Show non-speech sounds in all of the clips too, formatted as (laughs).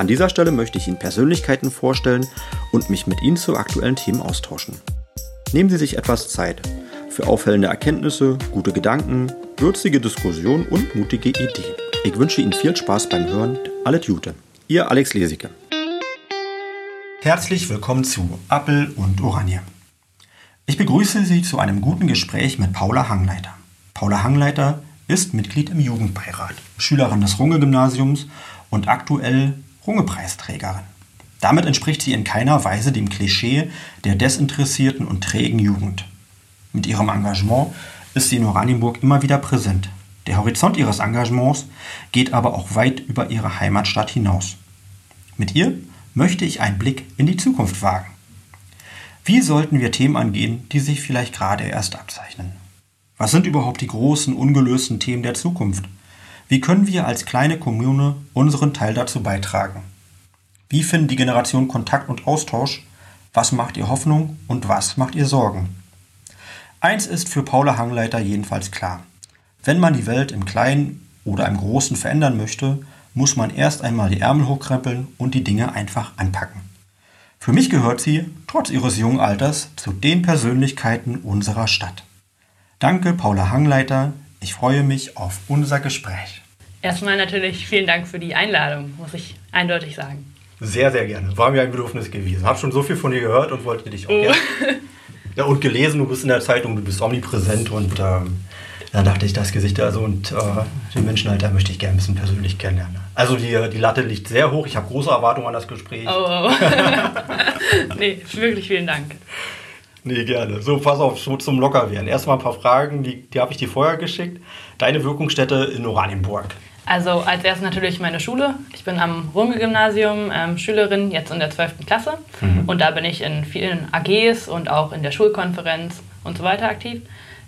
An dieser Stelle möchte ich Ihnen Persönlichkeiten vorstellen und mich mit Ihnen zu aktuellen Themen austauschen. Nehmen Sie sich etwas Zeit für auffällende Erkenntnisse, gute Gedanken, würzige Diskussionen und mutige Ideen. Ich wünsche Ihnen viel Spaß beim Hören. Alles Gute. Ihr Alex Lesicke. Herzlich willkommen zu Appel und Oranje. Ich begrüße Sie zu einem guten Gespräch mit Paula Hangleiter. Paula Hangleiter ist Mitglied im Jugendbeirat, Schülerin des Runge-Gymnasiums und aktuell Runge-Preisträgerin. Damit entspricht sie in keiner Weise dem Klischee der desinteressierten und trägen Jugend. Mit ihrem Engagement ist sie in Oranienburg immer wieder präsent. Der Horizont ihres Engagements geht aber auch weit über ihre Heimatstadt hinaus. Mit ihr möchte ich einen Blick in die Zukunft wagen. Wie sollten wir Themen angehen, die sich vielleicht gerade erst abzeichnen? Was sind überhaupt die großen, ungelösten Themen der Zukunft? Wie können wir als kleine Kommune unseren Teil dazu beitragen? Wie finden die Generationen Kontakt und Austausch? Was macht ihr Hoffnung und was macht ihr Sorgen? Eins ist für Paula Hangleiter jedenfalls klar. Wenn man die Welt im Kleinen oder im Großen verändern möchte, muss man erst einmal die Ärmel hochkrempeln und die Dinge einfach anpacken. Für mich gehört sie, trotz ihres jungen Alters, zu den Persönlichkeiten unserer Stadt. Danke, Paula Hangleiter. Ich freue mich auf unser Gespräch. Erstmal natürlich vielen Dank für die Einladung, muss ich eindeutig sagen. Sehr, sehr gerne. War mir ein Bedürfnis gewesen. Hab schon so viel von dir gehört und wollte dich auch oh. gerne. Ja, und gelesen, du bist in der Zeitung, du bist omnipräsent und ähm, dann dachte ich, das Gesicht also und äh, den Menschenalter möchte ich gerne ein bisschen persönlich kennenlernen. Also die, die Latte liegt sehr hoch. Ich habe große Erwartungen an das Gespräch. Oh, oh. (laughs) nee, wirklich vielen Dank. Nee, gerne. So, pass auf, so zum Lockerwerden. Erstmal ein paar Fragen, die, die habe ich dir vorher geschickt. Deine Wirkungsstätte in Oranienburg. Also als erstes natürlich meine Schule. Ich bin am Runge-Gymnasium ähm, Schülerin, jetzt in der 12. Klasse. Mhm. Und da bin ich in vielen AGs und auch in der Schulkonferenz und so weiter aktiv.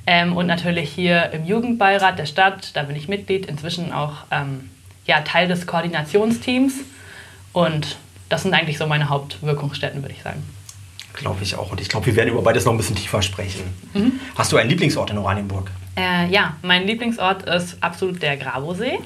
Ähm, und natürlich hier im Jugendbeirat der Stadt, da bin ich Mitglied, inzwischen auch ähm, ja, Teil des Koordinationsteams. Und das sind eigentlich so meine Hauptwirkungsstätten, würde ich sagen. Glaube ich auch. Und ich glaube, wir werden über beides noch ein bisschen tiefer sprechen. Mhm. Hast du einen Lieblingsort in Oranienburg? Äh, ja, mein Lieblingsort ist absolut der Grabosee.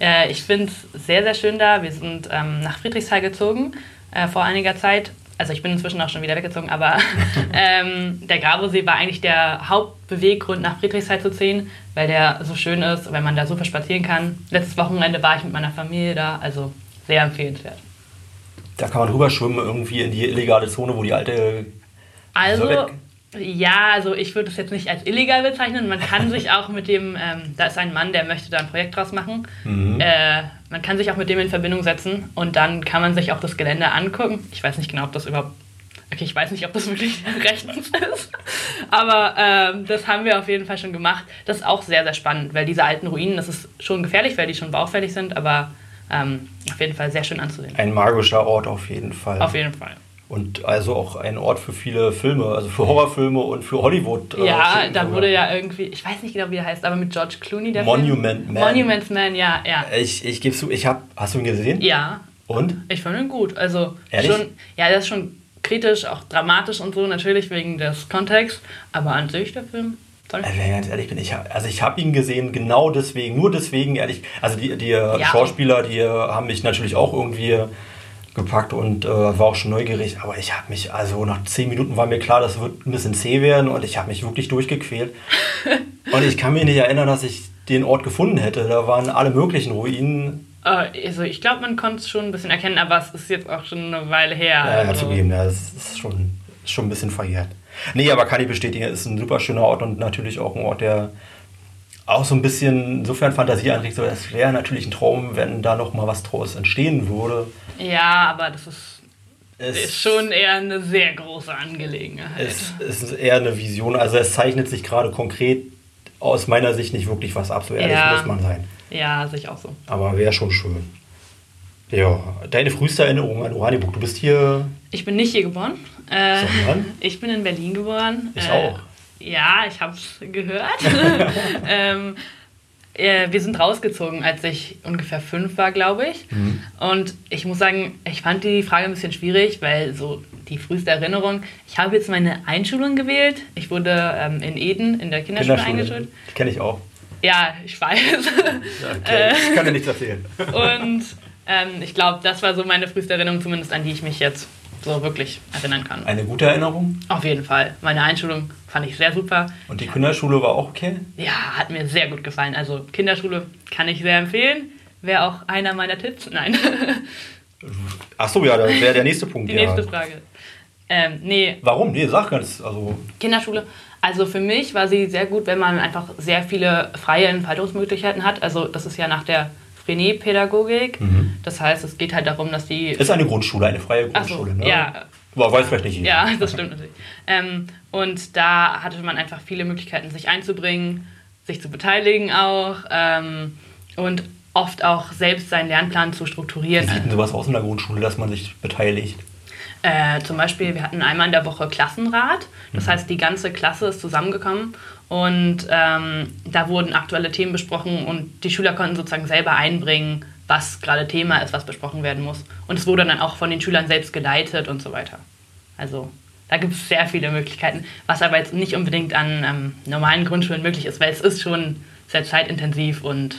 Äh, ich finde es sehr, sehr schön da. Wir sind ähm, nach Friedrichsthal gezogen äh, vor einiger Zeit. Also ich bin inzwischen auch schon wieder weggezogen, aber (laughs) ähm, der Grabosee war eigentlich der Hauptbeweggrund, nach Friedrichsthal zu ziehen, weil der so schön ist, weil man da super spazieren kann. Letztes Wochenende war ich mit meiner Familie da, also sehr empfehlenswert. Da kann man drüber schwimmen, irgendwie in die illegale Zone, wo die alte. Also, ja, also ich würde es jetzt nicht als illegal bezeichnen. Man kann sich auch mit dem, ähm, da ist ein Mann, der möchte da ein Projekt draus machen. Mhm. Äh, man kann sich auch mit dem in Verbindung setzen und dann kann man sich auch das Gelände angucken. Ich weiß nicht genau, ob das überhaupt. Okay, ich weiß nicht, ob das wirklich (laughs) rechtens ist. Aber ähm, das haben wir auf jeden Fall schon gemacht. Das ist auch sehr, sehr spannend, weil diese alten Ruinen, das ist schon gefährlich, weil die schon baufällig sind, aber ähm, auf jeden Fall sehr schön anzusehen. Ein magischer Ort auf jeden Fall. Auf jeden Fall. Und also auch ein Ort für viele Filme, also für Horrorfilme und für Hollywood. Äh, ja, Filme da wurde ja irgendwie, ich weiß nicht genau, wie er heißt, aber mit George Clooney der Monument Film. Man. Monument Man, ja, ja. Ich, ich gebe zu, ich habe, hast du ihn gesehen? Ja. Und? Ich fand ihn gut. Also Ehrlich? schon, ja, der ist schon kritisch, auch dramatisch und so, natürlich wegen des Kontexts, aber an sich der Film also, wenn ich ganz ehrlich bin, ich, also ich habe ihn gesehen, genau deswegen, nur deswegen, ehrlich. Also die, die ja. Schauspieler, die haben mich natürlich auch irgendwie gepackt und äh, war auch schon neugierig. Aber ich habe mich, also nach zehn Minuten war mir klar, das wird ein bisschen zäh werden und ich habe mich wirklich durchgequält. (laughs) und ich kann mich nicht erinnern, dass ich den Ort gefunden hätte. Da waren alle möglichen Ruinen. Äh, also ich glaube, man konnte es schon ein bisschen erkennen, aber es ist jetzt auch schon eine Weile her. Ja, also. zugeben, ja, es ist schon, ist schon ein bisschen verjährt. Nee, aber kann ich bestätigen, es ist ein super schöner Ort und natürlich auch ein Ort, der auch so ein bisschen insofern Fantasie anregt. So, es wäre natürlich ein Traum, wenn da noch mal was draus entstehen würde. Ja, aber das ist, es ist schon eher eine sehr große Angelegenheit. Es, es, ist eher eine Vision. Also es zeichnet sich gerade konkret aus meiner Sicht nicht wirklich was ab. So ehrlich ja. muss man sein. Ja, sehe ich auch so. Aber wäre schon schön. Ja, deine früheste Erinnerung an Oranienburg. Du bist hier Ich bin nicht hier geboren. Äh, Sondern? (laughs) Ich bin in Berlin geboren. Ich äh, auch. Ja, ich habe es gehört. (laughs) (laughs) ähm, äh, wir sind rausgezogen, als ich ungefähr fünf war, glaube ich. Mhm. Und ich muss sagen, ich fand die Frage ein bisschen schwierig, weil so die früheste Erinnerung, ich habe jetzt meine Einschulung gewählt. Ich wurde ähm, in Eden in der Kinderschule, eingeschult. Die kenne ich auch. Ja, ich weiß. Okay. (laughs) Ich kann dir nichts erzählen. Und ähm, ich glaube, das war so meine früheste Erinnerung, zumindest an die ich mich jetzt so wirklich erinnern kann. Eine gute Erinnerung? Auf jeden Fall. Meine Einschulung fand ich sehr super. Und die Kinderschule war auch okay? Ja, hat mir sehr gut gefallen. Also Kinderschule kann ich sehr empfehlen. Wäre auch einer meiner Tipps. Nein. (laughs) Achso, ja, das wäre der nächste Punkt. Die ja. nächste Frage. Ähm, nee, Warum? Nee, sag ganz. Also, Kinderschule. Also für mich war sie sehr gut, wenn man einfach sehr viele freie Entfaltungsmöglichkeiten hat. Also das ist ja nach der Frenet-Pädagogik. Das heißt, es geht halt darum, dass die... ist eine Grundschule, eine freie Ach so, Grundschule, ne? ja. Aber weiß vielleicht nicht jeder. Ja, das stimmt natürlich. Ähm, und da hatte man einfach viele Möglichkeiten, sich einzubringen, sich zu beteiligen auch ähm, und oft auch selbst seinen Lernplan zu Wie strukturieren. sieht denn sowas aus in der Grundschule, dass man sich beteiligt? Äh, zum Beispiel, wir hatten einmal in der Woche Klassenrat. Das heißt, die ganze Klasse ist zusammengekommen und ähm, da wurden aktuelle Themen besprochen und die Schüler konnten sozusagen selber einbringen, was gerade Thema ist, was besprochen werden muss. Und es wurde dann auch von den Schülern selbst geleitet und so weiter. Also da gibt es sehr viele Möglichkeiten, was aber jetzt nicht unbedingt an ähm, normalen Grundschulen möglich ist, weil es ist schon sehr zeitintensiv und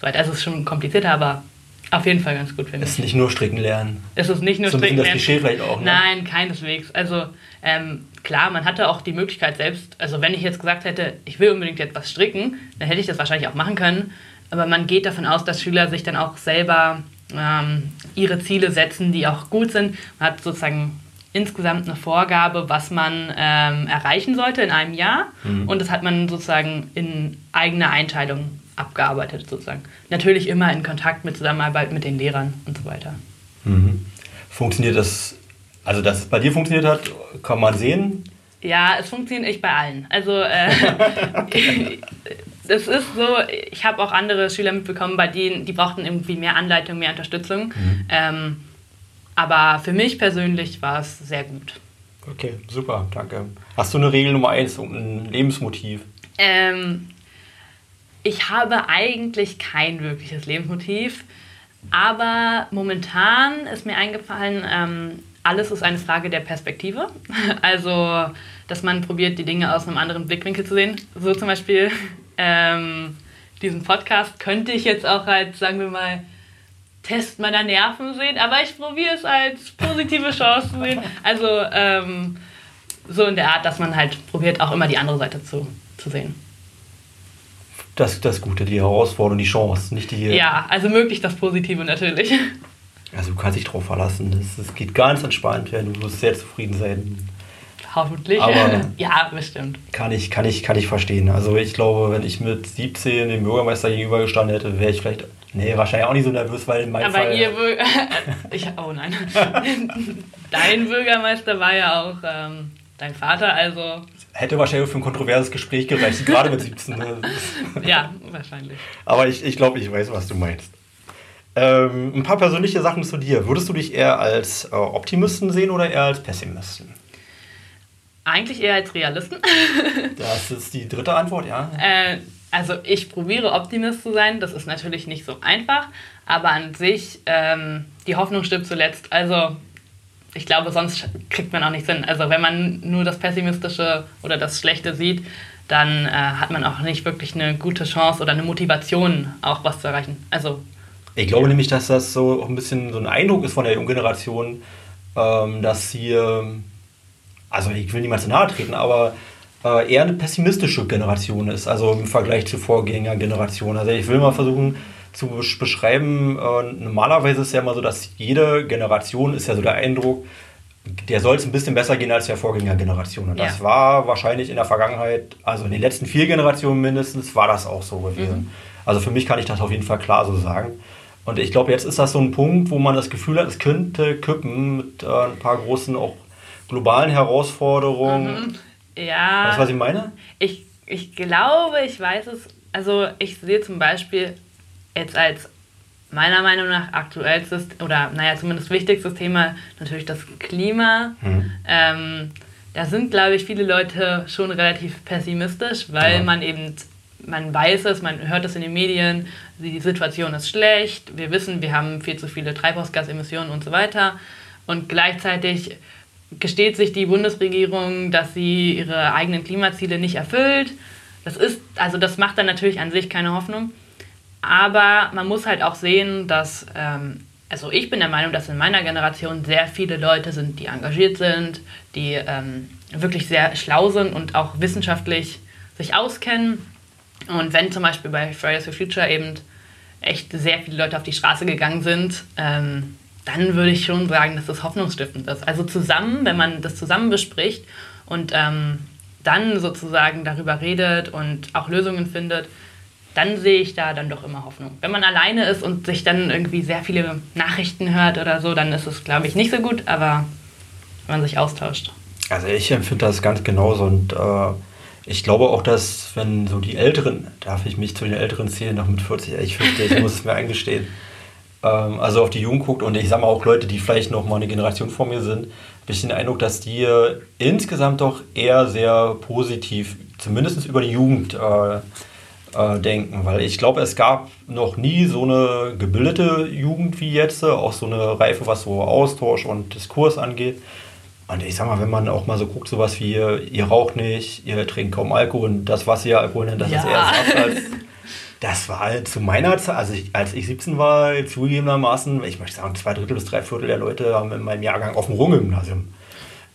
so weiter. Also es ist schon komplizierter, aber auf jeden Fall ganz gut, finde ich. Ist nicht nur stricken lernen. Es ist nicht nur So stricken das lernen. Klischee vielleicht auch, ne? Nein, keineswegs. Also ähm, klar, man hatte auch die Möglichkeit selbst, also wenn ich jetzt gesagt hätte, ich will unbedingt etwas stricken, dann hätte ich das wahrscheinlich auch machen können. Aber man geht davon aus, dass Schüler sich dann auch selber ähm, ihre Ziele setzen, die auch gut sind. Man hat sozusagen insgesamt eine Vorgabe, was man ähm, erreichen sollte in einem Jahr. Und das hat man sozusagen in eigener Einteilung abgearbeitet sozusagen. Natürlich immer in Kontakt mit Zusammenarbeit mit den Lehrern und so weiter. Mhm. Funktioniert das, also dass es bei dir funktioniert hat, kann man sehen. Ja, es funktioniert nicht bei allen. Also äh, (laughs) es ist so, ich habe auch andere Schüler mitbekommen, bei denen, die brauchten irgendwie mehr Anleitung, mehr Unterstützung. Ähm, aber für mich persönlich war es sehr gut. Okay, super, danke. Hast du eine Regel Nummer eins und ein Lebensmotiv? Ähm, ich habe eigentlich kein wirkliches Lebensmotiv, aber momentan ist mir eingefallen, ähm, alles ist eine Frage der Perspektive. (laughs) Also, dass man probiert, die Dinge aus einem anderen Blickwinkel zu sehen. So zum Beispiel (laughs) ähm, diesen Podcast könnte ich jetzt auch als, sagen wir mal, Test meiner Nerven sehen, aber ich probiere es als positive Chance zu sehen. Also ähm, so in der Art, dass man halt probiert, auch immer die andere Seite zu, zu sehen. Das das Gute, die Herausforderung, die Chance, nicht die. Ja, also möglichst das Positive natürlich. (laughs) Also du kannst dich drauf verlassen. Das geht ganz entspannt werden. Du wirst sehr zufrieden sein. Hoffentlich. Aber- (laughs) ja, bestimmt. Kann ich, kann ich, kann ich verstehen. Also ich glaube, wenn ich mit 17 dem Bürgermeister gegenübergestanden hätte, wäre ich vielleicht. Nee, wahrscheinlich auch nicht so nervös, weil in meinem Aber Fall. ihr Bürger. (laughs) ich, oh nein. (laughs) Dein Bürgermeister war ja auch ähm, dein Vater, also Hätte wahrscheinlich für ein kontroverses Gespräch gereicht, gerade mit 17. ne? ja, wahrscheinlich. Aber ich, ich glaube, ich weiß, was du meinst. Ähm, ein paar persönliche Sachen zu dir. Würdest du dich eher als äh, Optimisten sehen oder eher als Pessimisten? Eigentlich eher als Realisten. (laughs) Das ist die dritte Antwort, ja. Äh, also ich probiere Optimist zu sein, das ist natürlich nicht so einfach, aber an sich, ähm, die Hoffnung stirbt zuletzt. Also ich glaube, sonst kriegt man auch nichts hin. Also wenn man nur das Pessimistische oder das Schlechte sieht, dann äh, hat man auch nicht wirklich eine gute Chance oder eine Motivation, auch was zu erreichen. Also Ich glaube nämlich, dass das so ein bisschen so ein Eindruck ist von der jungen Generation, ähm, dass sie, ähm, also ich will niemand zu nahe treten, aber äh, eher eine pessimistische Generation ist, also im Vergleich zur Vorgängergeneration. Also ich will mal versuchen zu besch- beschreiben, äh, normalerweise ist ja immer so, dass jede Generation ist ja so der Eindruck, der soll es ein bisschen besser gehen als der Vorgängergeneration. Und das Ja. war wahrscheinlich in der Vergangenheit, also in den letzten vier Generationen mindestens, war das auch so gewesen. Also für mich kann ich das auf jeden Fall klar so sagen. Und ich glaube, jetzt ist das so ein Punkt, wo man das Gefühl hat, es könnte kippen mit äh, ein paar großen, auch globalen Herausforderungen. ja. Weißt du, was ich meine? Ich, ich glaube, ich weiß es. Also ich sehe zum Beispiel jetzt als meiner Meinung nach aktuellstes oder naja, zumindest wichtigstes Thema natürlich das Klima. Mhm. Ähm, da sind, glaube ich, viele Leute schon relativ pessimistisch, weil ja. man eben, man weiß es, man hört es in den Medien, die Situation ist schlecht, wir wissen, wir haben viel zu viele Treibhausgasemissionen und so weiter. Und gleichzeitig gesteht sich die Bundesregierung, dass sie ihre eigenen Klimaziele nicht erfüllt. Das ist, also das macht dann natürlich an sich keine Hoffnung. Aber man muss halt auch sehen, dass, ähm, also ich bin der Meinung, dass in meiner Generation sehr viele Leute sind, die engagiert sind, die ähm, wirklich sehr schlau sind und auch wissenschaftlich sich auskennen. Und wenn zum Beispiel bei Fridays for Future eben echt sehr viele Leute auf die Straße gegangen sind, ähm, dann würde ich schon sagen, dass das hoffnungsstiftend ist. Also zusammen, wenn man das zusammen bespricht und ähm, dann sozusagen darüber redet und auch Lösungen findet, dann sehe ich da dann doch immer Hoffnung. Wenn man alleine ist und sich dann irgendwie sehr viele Nachrichten hört oder so, dann ist es, glaube ich, nicht so gut, aber wenn man sich austauscht. Also ich empfinde das ganz genauso und äh, ich glaube auch, dass wenn so die Älteren, darf ich mich zu den Älteren zählen, noch mit 40, ich fürchte, ich muss es mir eingestehen, (laughs) ähm, also auf die Jugend guckt und ich sage mal auch Leute, die vielleicht noch mal eine Generation vor mir sind, habe ich den Eindruck, dass die insgesamt doch eher sehr positiv, zumindest über die Jugend äh, äh, denken, weil ich glaube, es gab noch nie so eine gebildete Jugend wie jetzt, auch so eine Reife, was so Austausch und Diskurs angeht. Und ich sag mal, wenn man auch mal so guckt, sowas wie ihr raucht nicht, ihr trinkt kaum Alkohol und das, was ihr Alkohol nennt, das ja. ist eher Abfall. (laughs) Das war halt zu meiner Zeit, also ich, als ich 17 war, zugegebenermaßen, ich möchte sagen, zwei Drittel bis drei Viertel der Leute haben in meinem Jahrgang auf dem Runge-Gymnasium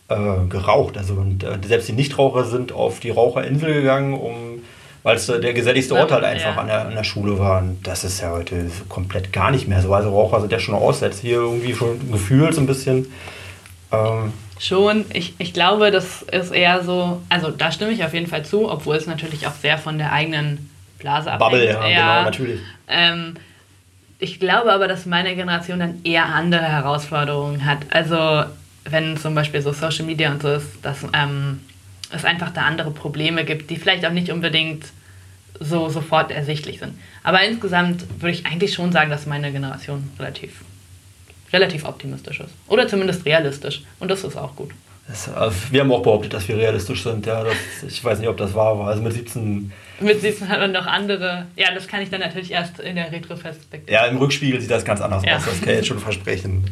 äh, geraucht. Also und äh, selbst die Nichtraucher sind auf die Raucherinsel gegangen, um weil es der geselligste Ort halt einfach ja. an, der, an der Schule war. Und das ist ja heute komplett gar nicht mehr so. Also Raucher sind ja schon aussetzt hier irgendwie schon gefühlt so ein bisschen. Ähm, Schon, ich, ich glaube, das ist eher so, also da stimme ich auf jeden Fall zu, obwohl es natürlich auch sehr von der eigenen Blase abhängt. Bubble, ja, ja genau, natürlich. Ähm, ich glaube aber, dass meine Generation dann eher andere Herausforderungen hat. Also wenn zum Beispiel so Social Media und so ist, dass ähm, es einfach da andere Probleme gibt, die vielleicht auch nicht unbedingt so sofort ersichtlich sind. Aber insgesamt würde ich eigentlich schon sagen, dass meine Generation relativ relativ optimistisch ist. Oder zumindest realistisch. Und das ist auch gut. Das, also wir haben auch behauptet, dass wir realistisch sind. Ja, das, ich weiß nicht, ob das wahr war. Also mit 17. Mit 17 hat man noch andere. Ja, das kann ich dann natürlich erst in der Retroperspektive. Ja, im Rückspiegel sieht das ganz anders ja. aus. Das kann ich jetzt schon versprechen.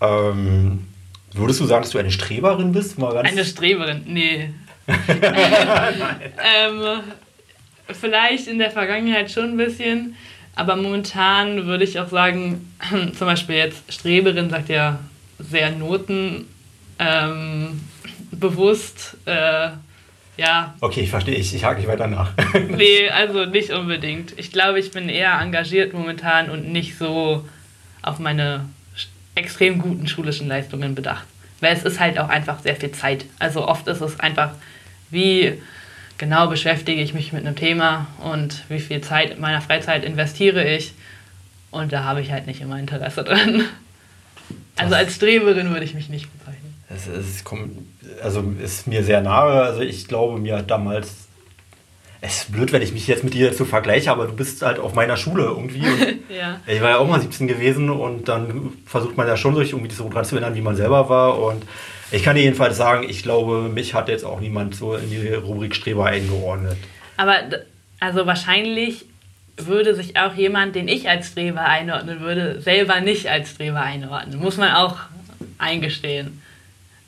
Ähm, würdest du sagen, dass du eine Streberin bist? Mal ganz eine Streberin? Nee. (laughs) (laughs) ähm, vielleicht in der Vergangenheit schon ein bisschen. Aber momentan würde ich auch sagen, (clears throat) zum Beispiel jetzt Streberin sagt ja sehr notenbewusst. Ähm, äh, ja. Okay, ich verstehe. Ich, ich hake nicht weiter nach. (laughs) nee, also nicht unbedingt. Ich glaube, ich bin eher engagiert momentan und nicht so auf meine extrem guten schulischen Leistungen bedacht. Weil es ist halt auch einfach sehr viel Zeit. Also oft ist es einfach wie genau beschäftige ich mich mit einem Thema und wie viel Zeit meiner Freizeit investiere ich. Und da habe ich halt nicht immer Interesse dran. Also als Streberin würde ich mich nicht bezeichnen. Es, es kommt, also ist mir sehr nahe. Also ich glaube, mir hat damals es ist blöd, wenn ich mich jetzt mit dir zu vergleiche, aber du bist halt auf meiner Schule irgendwie. (laughs) ja. Ich war ja auch mal 17 gewesen und dann versucht man ja schon sich irgendwie so dran zu erinnern, wie man selber war. Und ich kann dir jedenfalls sagen, ich glaube, mich hat jetzt auch niemand so in die Rubrik Streber eingeordnet. Aber also wahrscheinlich würde sich auch jemand, den ich als Streber einordnen würde, selber nicht als Streber einordnen. Muss man auch eingestehen.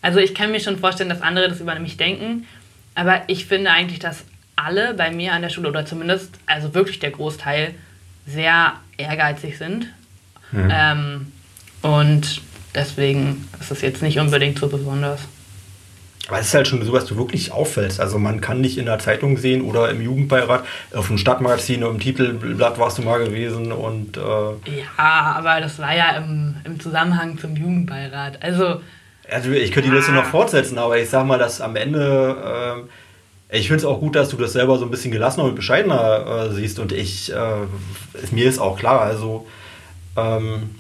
Also ich kann mir schon vorstellen, dass andere das über mich denken, aber ich finde eigentlich, dass alle bei mir an der Schule oder zumindest, also wirklich der Großteil, sehr ehrgeizig sind. Mhm. Ähm, und Deswegen ist es jetzt nicht unbedingt so besonders. Aber es ist halt schon so, dass du wirklich auffällst. Also man kann nicht in der Zeitung sehen oder im Jugendbeirat, auf dem Stadtmagazin, im Titelblatt warst du mal gewesen und... Äh ja, aber das war ja im, im Zusammenhang zum Jugendbeirat. Also... Also ich könnte die Liste noch fortsetzen, aber ich sag mal, dass am Ende... Äh, ich finde es auch gut, dass du das selber so ein bisschen gelassener und bescheidener äh, siehst und ich... Äh, mir ist auch klar, also... Ähm,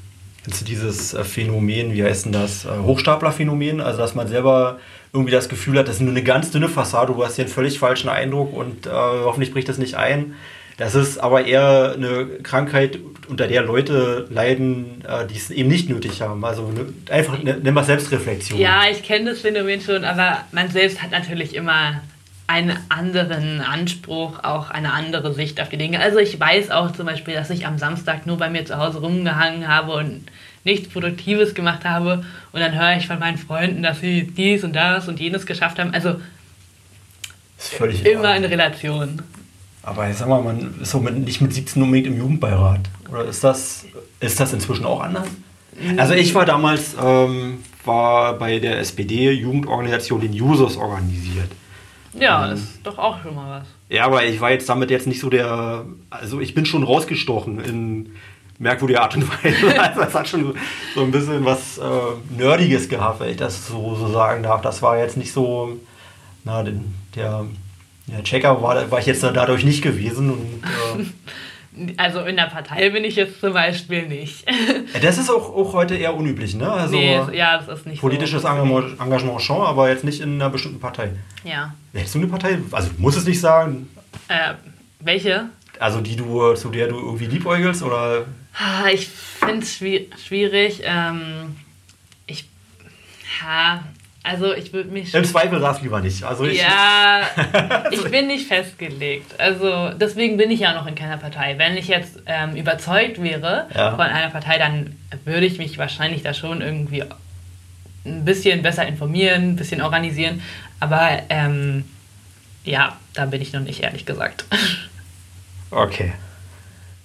Kennst dieses äh, Phänomen, wie heißt denn das? Äh, Hochstaplerphänomen? Also, dass man selber irgendwie das Gefühl hat, das ist nur eine ganz dünne Fassade, du hast hier einen völlig falschen Eindruck und äh, hoffentlich bricht das nicht ein. Das ist aber eher eine Krankheit, unter der Leute leiden, äh, die es eben nicht nötig haben. Also ne, einfach nimm mal Selbstreflexion. Ja, ich kenne das Phänomen schon, aber man selbst hat natürlich immer einen anderen Anspruch, auch eine andere Sicht auf die Dinge. Also ich weiß auch zum Beispiel, dass ich am Samstag nur bei mir zu Hause rumgehangen habe und nichts Produktives gemacht habe und dann höre ich von meinen Freunden, dass sie dies und das und jenes geschafft haben. Also immer in Relation. Aber ich sag mal, man ist so mit, nicht mit 17 unbedingt im Jugendbeirat. Oder ist das, ist das inzwischen auch anders? Also ich war damals ähm, war bei der SPD-Jugendorganisation den Users organisiert. Ja, ähm, das ist doch auch schon mal was. Ja, aber ich war jetzt damit jetzt nicht so der. Also ich bin schon rausgestochen in merkwürdiger Art und Weise. (laughs) Also es hat schon so ein bisschen was äh, Nerdiges gehabt, wenn ich das so, so sagen darf. Das war jetzt nicht so. Na, den, der ja, Checker war, war ich jetzt dadurch nicht gewesen. Und, äh, (laughs) also in der Partei bin ich jetzt zum Beispiel nicht. das ist auch, auch heute eher unüblich, ne? Also nee, ja, das ist nicht Politisches so. Engagement, Engagement schon, aber jetzt nicht in einer bestimmten Partei. Ja. Hättest du eine Partei? Also du musst es nicht sagen. Äh, welche? Also die du, zu der du irgendwie liebäugelst oder? Ah, ich finde es schwierig. Ähm, ich, ha, also ich würde mich. Im Zweifel sag's lieber nicht. Also ich, ja, (laughs) ich bin nicht festgelegt. Also deswegen bin ich ja noch in keiner Partei. Wenn ich jetzt ähm, überzeugt wäre ja. von einer Partei, dann würde ich mich wahrscheinlich da schon irgendwie ein bisschen besser informieren, ein bisschen organisieren. Aber ähm, ja, da bin ich noch nicht, ehrlich gesagt. (laughs) Okay.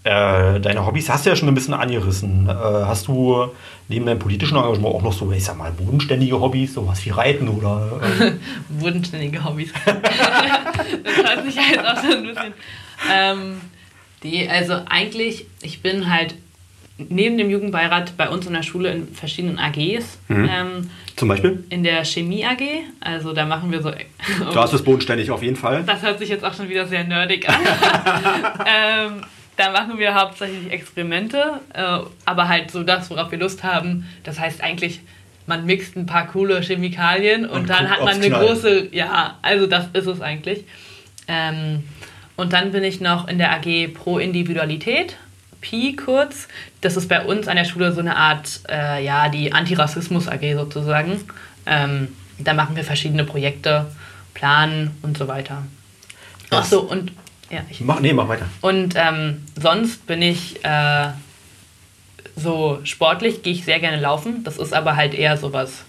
Äh, deine Hobbys hast du ja schon ein bisschen angerissen. Äh, hast du neben deinem politischen Engagement auch noch so, ich sag mal, bodenständige Hobbys, sowas wie Reiten oder. Äh (laughs) bodenständige Hobbys. (laughs) das hört sich halt auch so ein bisschen. Ähm, die, also eigentlich, ich bin halt neben dem Jugendbeirat bei uns in der Schule in verschiedenen AGs. Mhm. Ähm, Zum Beispiel? In der Chemie AG. Also da machen wir so. da ist es bodenständig auf jeden Fall. Das hört sich jetzt auch schon wieder sehr nerdig an. (laughs) ähm, da machen wir hauptsächlich Experimente, äh, aber halt so das, worauf wir Lust haben. Das heißt eigentlich, man mixt ein paar coole Chemikalien und, und dann hat man eine Knall. große, ja, also das ist es eigentlich. Ähm, und dann bin ich noch in der AG Pro Individualität, PI kurz. Das ist bei uns an der Schule so eine Art, äh, ja, die Antirassismus AG sozusagen. Ähm, da machen wir verschiedene Projekte, planen und so weiter. Ach so, und ja, ich mach, nee, mach weiter. Und ähm, sonst bin ich äh, so sportlich, gehe ich sehr gerne laufen. Das ist aber halt eher so was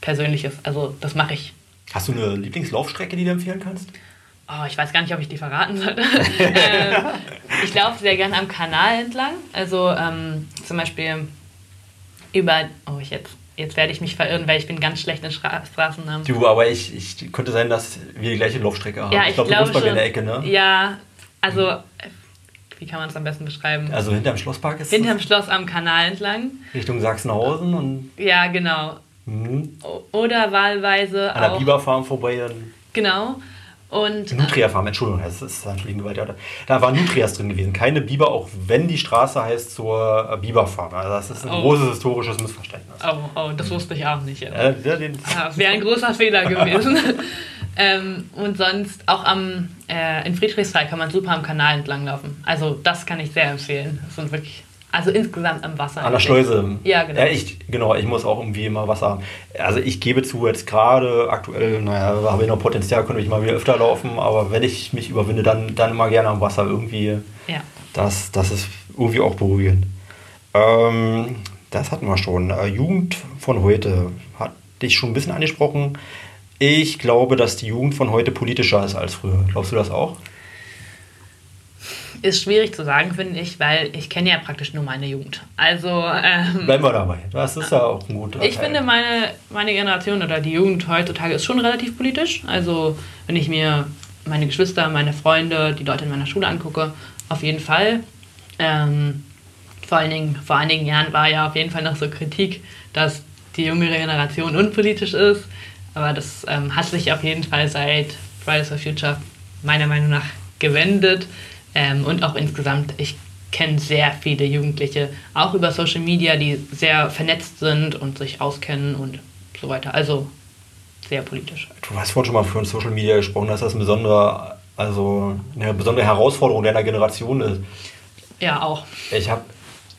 Persönliches. Also das mache ich. Hast du eine Lieblingslaufstrecke, die du empfehlen kannst? Oh, ich weiß gar nicht, ob ich die verraten sollte. (laughs) ähm, ich laufe sehr gerne am Kanal entlang. Also ähm, zum Beispiel über. Oh, ich jetzt Jetzt werde ich mich verirren, weil ich bin ganz schlecht in Stra Straßennamen. Du, aber ich, ich könnte sein, dass wir die gleiche Laufstrecke haben. Ja, ich, ich glaube, du bist bei in der Ecke, ne? Ja, also wie kann man es am besten beschreiben? Also hinterm Schlosspark ist Hinterm Schloss am Kanal entlang. Richtung Sachsenhausen und. Ja, genau. Mhm. Oder wahlweise. An der Biberfarm vorbei dann. Genau. Und, Nutria Farm, Entschuldigung, das ist Entschuldigung, weiter. Da waren Nutrias drin gewesen, keine Biber, auch wenn die Straße heißt zur äh, Biberfarm. Also das ist ein oh. großes historisches Missverständnis. Oh, oh, das wusste ich auch nicht. Ja. Ja, Wäre ein großer Fehler (laughs) gewesen. ähm, und sonst auch am, äh, in Friedrichsthal kann man super am Kanal entlang laufen. Also das kann ich sehr empfehlen. Das sind wirklich also insgesamt am Wasser. An der Schleuse. Ja, genau. Ja, ich, genau, ich muss auch irgendwie immer Wasser haben. Also ich gebe zu, jetzt gerade aktuell, naja, habe ich noch Potenzial, könnte ich mal wieder öfter laufen, aber wenn ich mich überwinde, dann, dann immer gerne am Wasser irgendwie. Ja. Das, das ist irgendwie auch beruhigend. Ähm, das hatten wir schon. Äh, Jugend von heute hat dich schon ein bisschen angesprochen. Ich glaube, dass die Jugend von heute politischer ist als früher. Glaubst du das auch? Ist schwierig zu sagen, finde ich, weil ich kenne ja praktisch nur meine Jugend. Also. Ähm, Bleiben wir dabei. Das ist ja auch ein guter Ich Teil. finde, meine, meine Generation oder die Jugend heutzutage ist schon relativ politisch. Also, wenn ich mir meine Geschwister, meine Freunde, die Leute in meiner Schule angucke, auf jeden Fall. Ähm, vor, allen Dingen, vor einigen Jahren war ja auf jeden Fall noch so Kritik, dass die jüngere Generation unpolitisch ist. Aber das ähm, hat sich auf jeden Fall seit Fridays for Future meiner Meinung nach gewendet. Ähm, und auch insgesamt, ich kenne sehr viele Jugendliche, auch über Social Media, die sehr vernetzt sind und sich auskennen und so weiter. Also sehr politisch. Du hast vorhin schon mal von Social Media gesprochen, dass das ein besonderer also eine besondere Herausforderung deiner Generation ist. Ja, auch. Ich habe,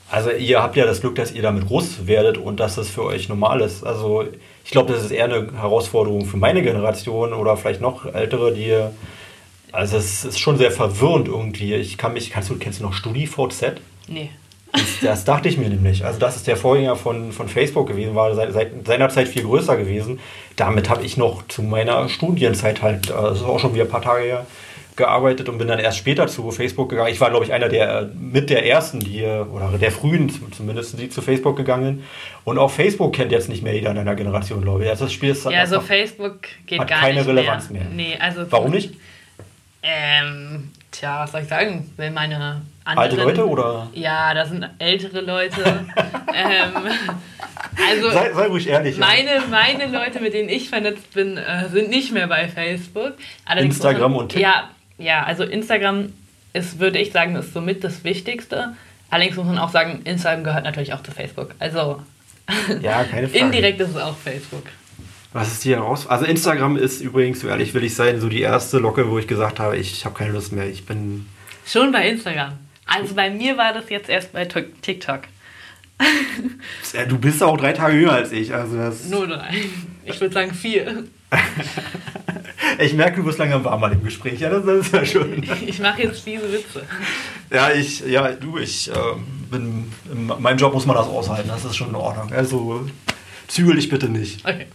also ihr habt ja das Glück, dass ihr damit groß werdet und dass es für euch normal ist. Also ich glaube, das ist eher eine Herausforderung für meine Generation oder vielleicht noch ältere, die also es ist schon sehr verwirrend irgendwie. Ich kann mich, kannst du, kennst du noch StudiVZ? Nee. Das, das, dachte ich mir nämlich. Also das ist der Vorgänger von, von Facebook gewesen, war seit, seit seiner Zeit viel größer gewesen. Damit habe ich noch zu meiner Studienzeit halt, äh, das ist auch schon wieder ein paar Tage her, gearbeitet und bin dann erst später zu Facebook gegangen. Ich war, glaube ich, einer der mit der ersten, die oder der frühen zumindest, die zu Facebook gegangen. Und auch Facebook kennt jetzt nicht mehr jeder in einer Generation, glaube ich. Also das Spiel ist ja, also Facebook geht hat gar keine nicht Relevanz mehr. mehr. Nee, also Warum nicht? Ähm, tja, was soll ich sagen? Weil meine anderen, Alte Leute oder? Ja, das sind ältere Leute. (laughs) ähm, also sei, sei ruhig ehrlich. Meine, meine Leute, mit denen ich vernetzt bin, äh, sind nicht mehr bei Facebook. Allerdings Instagram und TikTok? Ja, ja, also Instagram ist, würde ich sagen, ist somit das Wichtigste. Allerdings muss man auch sagen, Instagram gehört natürlich auch zu Facebook. Also ja, keine (laughs) Frage. indirekt ist es auch Facebook. Was ist hier raus? Also Instagram ist übrigens, so ehrlich will ich sein, so die erste Locke, wo ich gesagt habe, ich habe keine Lust mehr. Ich bin. Schon bei Instagram. Also bei mir war das jetzt erst bei TikTok. (laughs) Ja, du bist auch drei Tage jünger als ich. Also das Nur drei. Ich würde sagen vier. (laughs) ich merke, du wirst langsam warm bei dem Gespräch. Ja, das, das ist ja schön. Ich mache jetzt fiese Witze. Ja, ich, ja, du, ich äh, bin, in meinem Job muss man das aushalten. Das ist schon in Ordnung. Also zügel dich bitte nicht. Okay.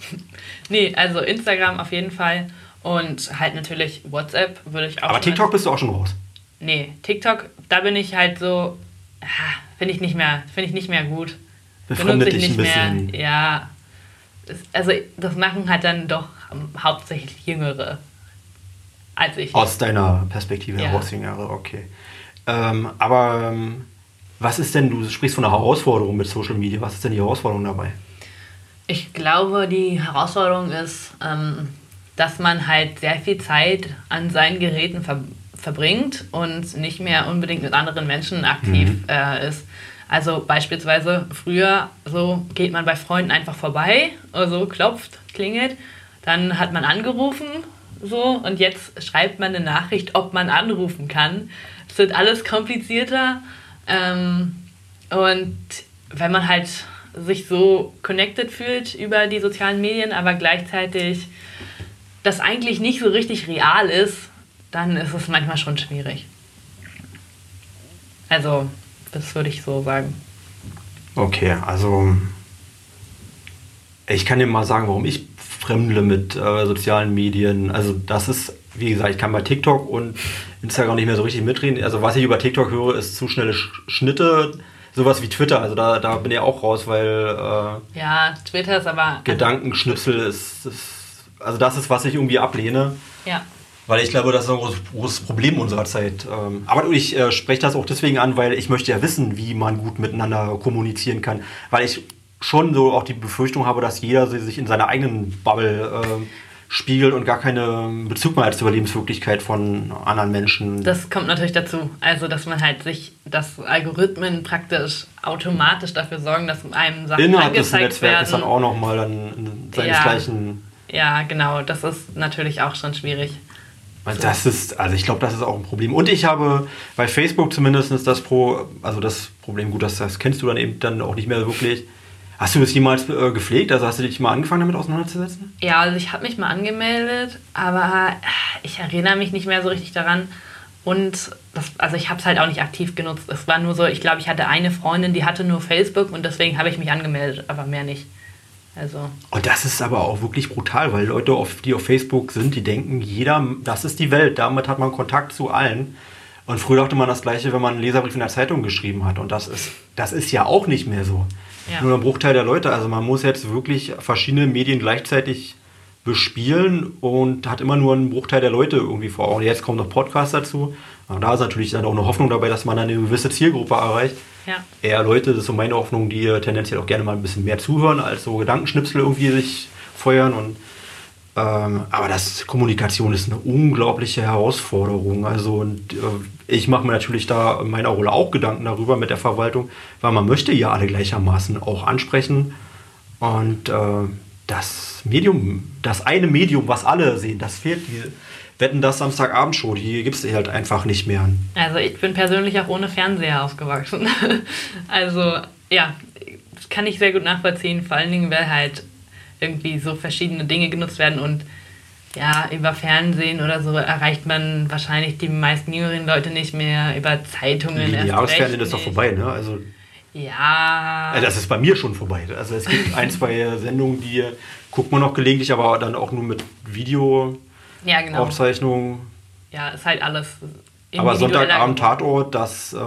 Nee, also Instagram auf jeden Fall. Und halt natürlich WhatsApp würde ich auch. Aber TikTok bist du auch schon raus. Nee, TikTok, da bin ich halt so. ah, Finde ich nicht mehr, finde ich nicht mehr gut. Befremdet Benutze ich dich ein nicht bisschen. mehr. Ja. Also das machen halt dann doch hauptsächlich Jüngere als ich. Aus deiner Perspektive Ja. heraus, Jahre, okay. Ähm, aber ähm, was ist denn, du sprichst von einer Herausforderung mit Social Media. Was ist denn die Herausforderung dabei? Ich glaube, die Herausforderung ist, ähm, dass man halt sehr viel Zeit an seinen Geräten ver verbringt und nicht mehr unbedingt mit anderen Menschen aktiv äh, ist. Also beispielsweise früher so geht man bei Freunden einfach vorbei, also klopft, klingelt, dann hat man angerufen so und jetzt schreibt man eine Nachricht, ob man anrufen kann. Es wird alles komplizierter ähm, und wenn man halt sich so connected fühlt über die sozialen Medien, aber gleichzeitig das eigentlich nicht so richtig real ist, dann ist es manchmal schon schwierig. Also, das würde ich so sagen. Okay, also ich kann dir mal sagen, warum ich fremdle mit äh, sozialen Medien. Also das ist, wie gesagt, ich kann bei TikTok und Instagram nicht mehr so richtig mitreden. Also was ich über TikTok höre, ist zu schnelle Sch Schnitte, sowas wie Twitter. Also da, da bin ich auch raus, weil äh, Ja, Twitter ist aber. Gedankenschnipsel ist, ist, also das ist, was ich irgendwie ablehne. Ja. Weil ich glaube, das ist ein großes, Problem unserer Zeit. Ähm, Aber ich äh, spreche das auch deswegen an, weil ich möchte ja wissen, wie man gut miteinander kommunizieren kann. Weil ich schon so auch die Befürchtung habe, dass jeder sich in seiner eigenen Bubble ähm, spiegelt und gar keinen Bezug mehr zur Lebenswirklichkeit von anderen Menschen. Das kommt natürlich dazu. Also, dass man halt sich, dass Algorithmen praktisch automatisch dafür sorgen, dass einem Sachen Innerhalb des angezeigt Netzwerks werden. ist dann auch nochmal dann seinesgleichen. Ja, genau. Das ist natürlich auch schon schwierig. Das ist, also ich glaube, das ist auch ein Problem. Und ich habe bei Facebook zumindest das Pro, also das Problem, gut, das, das kennst du dann eben dann auch nicht mehr wirklich. Hast du das jemals äh, gepflegt? Also hast du dich mal angefangen damit auseinanderzusetzen? Ja, also ich habe mich mal angemeldet, aber ich erinnere mich nicht mehr so richtig daran. Und das, also ich habe es halt auch nicht aktiv genutzt. Es war nur so, ich glaube, ich hatte eine Freundin, die hatte nur Facebook und deswegen habe ich mich angemeldet, aber mehr nicht. Also Und das ist aber auch wirklich brutal, weil Leute, die auf Facebook sind, die denken, jeder, das ist die Welt, damit hat man Kontakt zu allen. Und früher dachte man das Gleiche, wenn man einen Leserbrief in der Zeitung geschrieben hat. Und das ist, das ist ja auch nicht mehr so. Ja. Nur ein Bruchteil der Leute. Also man muss jetzt wirklich verschiedene Medien gleichzeitig bespielen und hat immer nur einen Bruchteil der Leute irgendwie vor Augen. Jetzt kommt noch Podcast dazu. Aber da ist natürlich dann auch eine Hoffnung dabei, dass man eine gewisse Zielgruppe erreicht. ja. Eher Leute, das ist so meine Hoffnung, die tendenziell auch gerne mal ein bisschen mehr zuhören, als so Gedankenschnipsel irgendwie sich feuern. Und, ähm, aber das Kommunikation ist eine unglaubliche Herausforderung. Also und, äh, ich mache mir natürlich da in meiner Rolle auch Gedanken darüber mit der Verwaltung, weil man möchte ja alle gleichermaßen auch ansprechen. Und äh, das Medium, das eine Medium, was alle sehen, das fehlt. Die, Wetten das Samstagabendshow, die gibt es halt einfach nicht mehr. Also ich bin persönlich auch ohne Fernseher aufgewachsen. (laughs) also ja, das kann ich sehr gut nachvollziehen, vor allen Dingen, weil halt irgendwie so verschiedene Dinge genutzt werden und ja, über Fernsehen oder so erreicht man wahrscheinlich die meisten jüngeren Leute nicht mehr, über Zeitungen. Die Jahresfernsehen ist doch vorbei, ne? Also ja. Das ist bei mir schon vorbei. Also es gibt ein, zwei Sendungen, die guckt man noch gelegentlich, aber dann auch nur mit Video. Ja, genau. Aufzeichnung. Ja, ist halt alles. Aber Sonntagabend Tatort, das. Äh,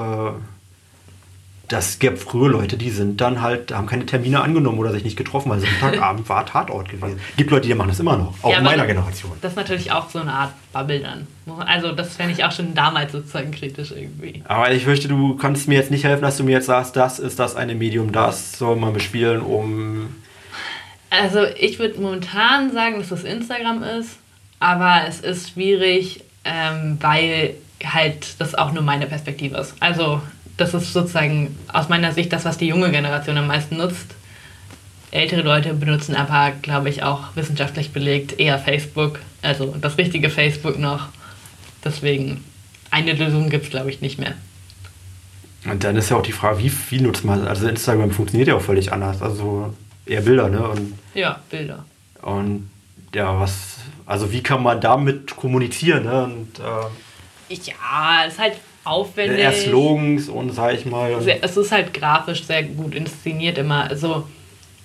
das gibt früher Leute, die sind dann halt, haben keine Termine angenommen oder sich nicht getroffen, weil Sonntagabend (laughs) war Tatort gewesen. Gibt Leute, die machen das immer noch, auch ja, in meiner Generation. Das ist natürlich auch so eine Art Bubble dann. Also das fände ich auch schon damals sozusagen kritisch irgendwie. Aber ich fürchte, du kannst mir jetzt nicht helfen, dass du mir jetzt sagst, das ist das eine Medium, das soll man bespielen, um... Also ich würde momentan sagen, dass es Instagram ist, aber es ist schwierig, ähm, weil halt das auch nur meine Perspektive ist. Also das ist sozusagen aus meiner Sicht das, was die junge Generation am meisten nutzt. Ältere Leute benutzen aber, glaube ich, auch wissenschaftlich belegt eher Facebook, also das richtige Facebook noch. Deswegen, eine Lösung gibt es, glaube ich, nicht mehr. Und dann ist ja auch die Frage, wie viel nutzt man? Also Instagram funktioniert ja auch völlig anders. Also eher Bilder, ne? Und, ja, Bilder. Und ja, was, also wie kann man damit kommunizieren, ne? Und, äh, ja, es ist halt aufwendig. Eher Slogans und sag ich mal. Es ist halt grafisch sehr gut inszeniert immer. Also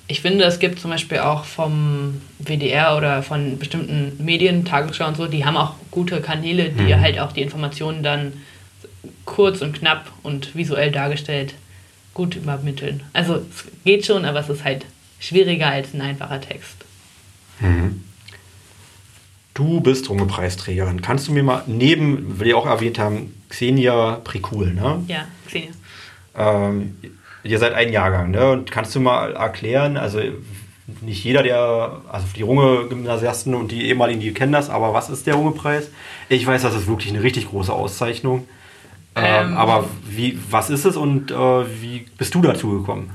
ich finde, es gibt zum Beispiel auch vom WDR oder von bestimmten Medien, Tagesschau und so, die haben auch gute Kanäle, die mhm. halt auch die Informationen dann kurz und knapp und visuell dargestellt gut übermitteln. Also es geht schon, aber es ist halt schwieriger als ein einfacher Text. Mhm. Du bist Runge-Preisträgerin. Kannst du mir mal neben, will ich auch erwähnt haben, Xenia Prikul, ne? Ja, Xenia. Ähm, ihr seid ein Jahrgang, ne? Und kannst du mal erklären, also nicht jeder, der, also die Runge-Gymnasiasten und die ehemaligen, die kennen das, aber was ist der Runge-Preis? Ich weiß, das ist wirklich eine richtig große Auszeichnung. Ähm, ähm, aber wie, was ist es und äh, wie bist du dazu gekommen?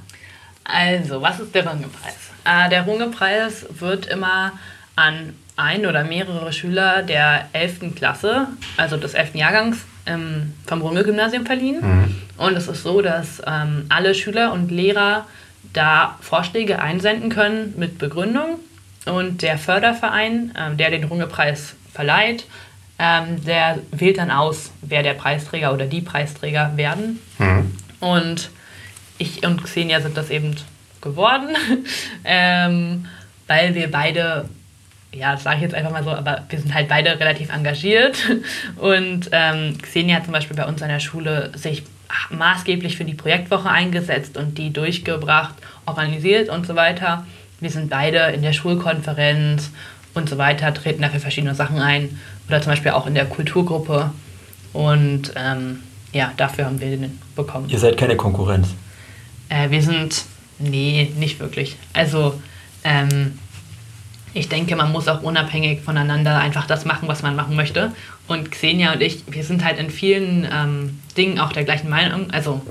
Also, was ist der Runge-Preis? Äh, der Runge-Preis wird immer an ein oder mehrere Schüler der 11. Klasse, also des 11. Jahrgangs, ähm, vom Runge-Gymnasium verliehen. Mhm. Und es ist so, dass ähm, alle Schüler und Lehrer da Vorschläge einsenden können mit Begründung. Und der Förderverein, ähm, der den Runge-Preis verleiht, ähm, der wählt dann aus, wer der Preisträger oder die Preisträger werden. Mhm. Und ich und Xenia sind das eben geworden, (laughs) ähm, weil wir beide ja, das sage ich jetzt einfach mal so, aber wir sind halt beide relativ engagiert. Und ähm, Xenia hat zum Beispiel bei uns an der Schule sich maßgeblich für die Projektwoche eingesetzt und die durchgebracht, organisiert und so weiter. Wir sind beide in der Schulkonferenz und so weiter, treten dafür verschiedene Sachen ein. Oder zum Beispiel auch in der Kulturgruppe. Und ähm, ja, dafür haben wir den bekommen. Ihr seid keine Konkurrenz? Äh, wir sind, nee, nicht wirklich. Also, ähm, ich denke, man muss auch unabhängig voneinander einfach das machen, was man machen möchte. Und Xenia und ich, wir sind halt in vielen ähm, Dingen auch der gleichen Meinung. Also,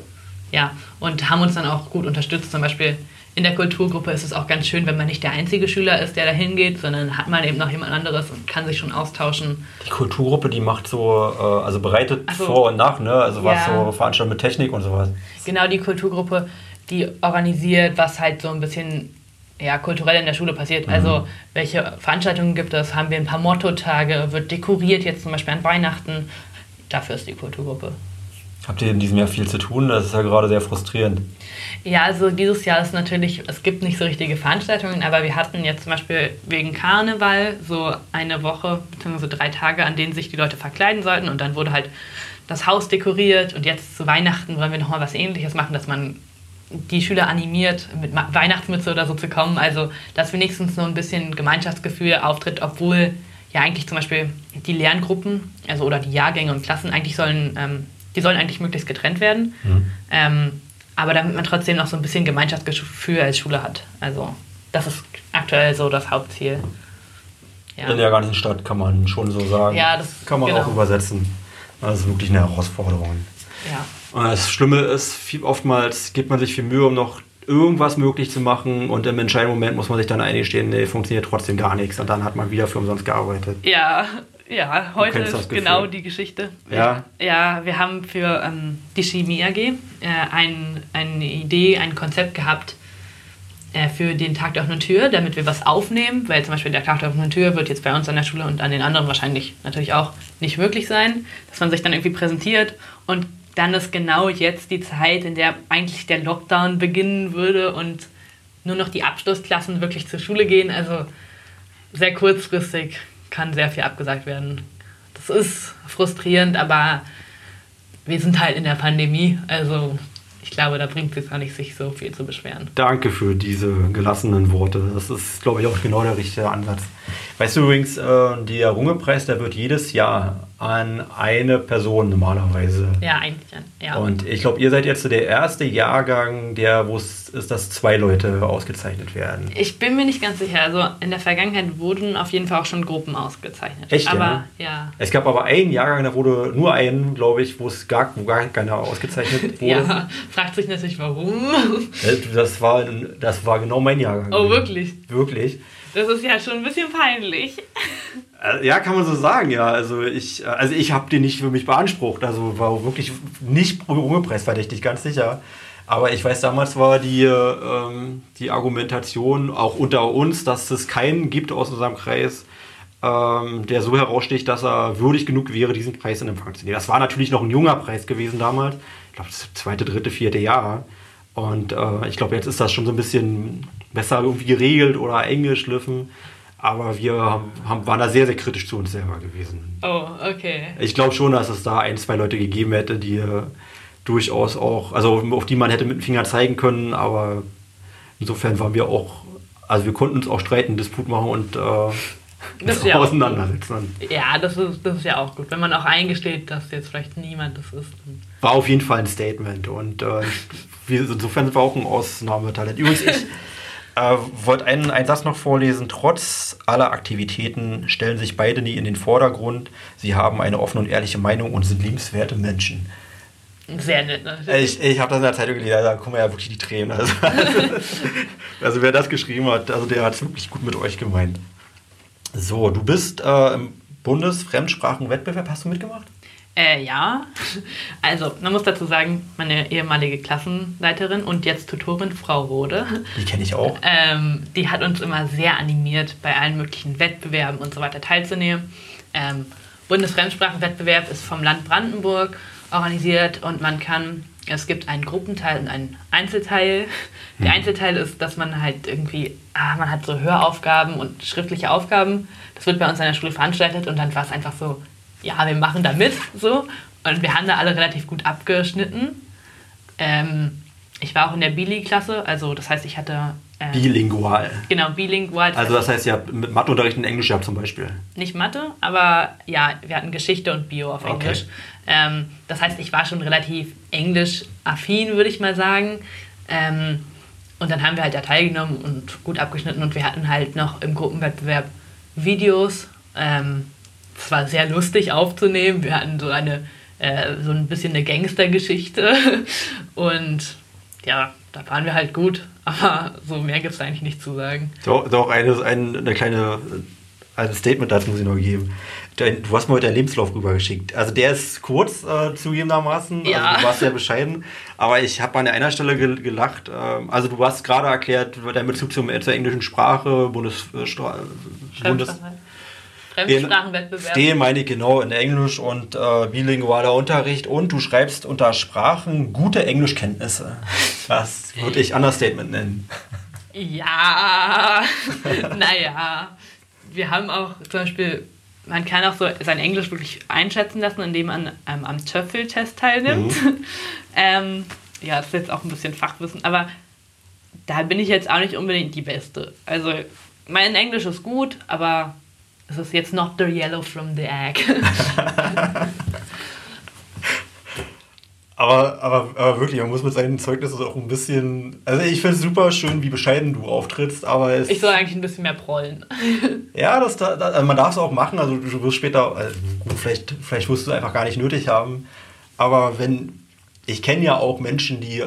ja, und haben uns dann auch gut unterstützt. Zum Beispiel in der Kulturgruppe ist es auch ganz schön, wenn man nicht der einzige Schüler ist, der da hingeht, sondern hat man eben noch jemand anderes und kann sich schon austauschen. Die Kulturgruppe, die macht so, äh, also bereitet also, vor und nach, ne? Also was ja. so Veranstaltungen mit Technik und sowas. Genau, die Kulturgruppe, die organisiert, was halt so ein bisschen ja, kulturell in der Schule passiert. Also, mhm. Welche Veranstaltungen gibt es? Haben wir ein paar Mottotage? Wird dekoriert jetzt zum Beispiel an Weihnachten? Dafür ist die Kulturgruppe. Habt ihr in diesem Jahr viel zu tun? Das ist ja gerade sehr frustrierend. Ja, also dieses Jahr ist natürlich, es gibt nicht so richtige Veranstaltungen, aber wir hatten jetzt zum Beispiel wegen Karneval so eine Woche bzw. drei Tage, an denen sich die Leute verkleiden sollten und dann wurde halt das Haus dekoriert und jetzt zu Weihnachten wollen wir nochmal was ähnliches machen, dass man die Schüler animiert, mit Weihnachtsmütze oder so zu kommen. Also, dass wenigstens so ein bisschen Gemeinschaftsgefühl auftritt, obwohl ja eigentlich zum Beispiel die Lerngruppen, also oder die Jahrgänge und Klassen eigentlich sollen, ähm, die sollen eigentlich möglichst getrennt werden. Mhm. Ähm, aber damit man trotzdem noch so ein bisschen Gemeinschaftsgefühl als Schule hat. Also, das ist aktuell so das Hauptziel. Ja. In der ganzen Stadt kann man schon so sagen. Ja, das kann man genau. auch übersetzen. Das ist wirklich eine Herausforderung. Ja. Und das Schlimme ist, viel, oftmals gibt man sich viel Mühe, um noch irgendwas möglich zu machen und im entscheidenden Moment muss man sich dann eingestehen, nee, funktioniert trotzdem gar nichts und dann hat man wieder für umsonst gearbeitet. Ja, Ja, heute ist genau die Geschichte. Ja. Ja, wir haben für ähm, die Chemie AG äh, ein, eine Idee, ein Konzept gehabt äh, für den Tag der offenen Tür, damit wir was aufnehmen, weil zum Beispiel der Tag der offenen Tür wird jetzt bei uns an der Schule und an den anderen wahrscheinlich natürlich auch nicht möglich sein, dass man sich dann irgendwie präsentiert und dann ist genau jetzt die Zeit, in der eigentlich der Lockdown beginnen würde und nur noch die Abschlussklassen wirklich zur Schule gehen. Also sehr kurzfristig kann sehr viel abgesagt werden. Das ist frustrierend, aber wir sind halt in der Pandemie, also ich glaube, da bringt es gar nicht, sich so viel zu beschweren. Danke für diese gelassenen Worte. Das ist, glaube ich, auch genau der richtige Ansatz. Weißt du übrigens, äh, der Rungepreis, der wird jedes Jahr an eine Person normalerweise. Ja, eigentlich an. Ja. Und ich glaube, ihr seid jetzt der erste Jahrgang, der, wo es ist, dass zwei Leute ausgezeichnet werden. Ich bin mir nicht ganz sicher. Also in der Vergangenheit wurden auf jeden Fall auch schon Gruppen ausgezeichnet. Echt? Aber ja. ja. Es gab aber einen Jahrgang, da wurde nur einen, glaube ich, wo es gar, wo gar keiner ausgezeichnet (laughs) wurde. ja, fragt sich natürlich warum. Das war, das war genau mein Jahrgang. Oh, wirklich? Wirklich. Das ist ja schon ein bisschen peinlich. Äh, ja, kann man so sagen, ja. Also ich, äh, also ich habe den nicht für mich beansprucht. Also war wirklich nicht ungepresst, ganz sicher. Aber ich weiß, damals war die, ähm, die Argumentation auch unter uns, dass es keinen gibt aus unserem Kreis, ähm, der so heraussticht, dass er würdig genug wäre, diesen Preis in Empfang zu nehmen. Das war natürlich noch ein junger Preis gewesen damals. Ich glaube, das zweite, dritte, vierte Jahr. Und äh, ich glaube, jetzt ist das schon so ein bisschen besser irgendwie geregelt oder eng geschliffen. Aber wir haben, waren da sehr, sehr kritisch zu uns selber gewesen. Oh, okay. Ich glaube schon, dass es da ein, zwei Leute gegeben hätte, die äh, durchaus auch, also auf die man hätte mit dem Finger zeigen können, aber insofern waren wir auch, also wir konnten uns auch streiten, Disput machen und äh, das ja auseinandersetzen. Ja, das ist, das ist ja auch gut. Wenn man auch eingesteht, dass jetzt vielleicht niemand das ist. War auf jeden Fall ein Statement und äh, wir, insofern sind wir auch ein Ausnahmetalent. Übrigens, ich (laughs) äh, wollte einen, einen Satz noch vorlesen. Trotz aller Aktivitäten stellen sich beide nie in den Vordergrund. Sie haben eine offene und ehrliche Meinung und sind liebenswerte Menschen. Sehr nett, ne? Ich, ich habe das in der Zeitung gelesen, da kommen ja wirklich die Tränen. Also, (laughs) also wer das geschrieben hat, also der hat es wirklich gut mit euch gemeint. So, du bist äh, im Bundesfremdsprachenwettbewerb, hast du mitgemacht? Äh, ja. Also, man muss dazu sagen, meine ehemalige Klassenleiterin und jetzt Tutorin, Frau Rode. Die kenne ich auch. Ähm, die hat uns immer sehr animiert, bei allen möglichen Wettbewerben und so weiter teilzunehmen. Ähm, Bundesfremdsprachenwettbewerb ist vom Land Brandenburg organisiert und man kann, es gibt einen Gruppenteil und einen Einzelteil. Der hm. Einzelteil ist, dass man halt irgendwie, ah, man hat so Höraufgaben und schriftliche Aufgaben. Das wird bei uns an der Schule veranstaltet und dann war es einfach so, ja, wir machen da mit, so. Und wir haben da alle relativ gut abgeschnitten. Ähm, ich war auch in der Bili-Klasse, also das heißt, ich hatte. Ähm, bilingual. Genau, bilingual. Das also das heißt, habt mit Matheunterricht in Englisch gehabt zum Beispiel? Nicht Mathe, aber ja, wir hatten Geschichte und Bio auf Englisch. Okay. Ähm, das heißt, ich war schon relativ englisch-affin, würde ich mal sagen. Ähm, und dann haben wir halt da teilgenommen und gut abgeschnitten und wir hatten halt noch im Gruppenwettbewerb Videos. Ähm, es war sehr lustig aufzunehmen. Wir hatten so eine äh, so ein bisschen eine Gangstergeschichte (laughs) und ja, da waren wir halt gut, (laughs) aber so mehr gibt es eigentlich nicht zu sagen. Doch, doch eine, eine, eine kleine ein Statement dazu muss ich noch geben. Du hast mir heute deinen Lebenslauf rübergeschickt. Also der ist kurz äh, zugegebenermaßen. Ja. Also du warst sehr bescheiden. Aber ich habe an einer Stelle gelacht. Ähm, also du hast gerade erklärt, dein Bezug zum, zur englischen Sprache, Bundes... Äh, Bundes Fremdsprachenwettbewerb. Den meine ich genau in Englisch und äh, bilingualer Unterricht. Und du schreibst unter Sprachen gute Englischkenntnisse. Das würde ich Understatement nennen. Ja, (laughs) naja. Wir haben auch zum Beispiel, man kann auch so sein Englisch wirklich einschätzen lassen, indem man ähm, am Töffeltest teilnimmt. Mhm. (laughs) ähm, ja, das ist jetzt auch ein bisschen Fachwissen, aber da bin ich jetzt auch nicht unbedingt die Beste. Also, mein Englisch ist gut, aber es ist jetzt not the yellow from the egg. (laughs) aber, aber, aber wirklich, man muss mit seinen Zeugnissen auch ein bisschen. Also ich finde es super schön, wie bescheiden du auftrittst, aber es. Ich soll eigentlich ein bisschen mehr prollen. (laughs) ja, das, das, also man darf es auch machen. Also du wirst später, also gut, vielleicht, vielleicht wirst du es einfach gar nicht nötig haben. Aber wenn. Ich kenne ja auch Menschen, die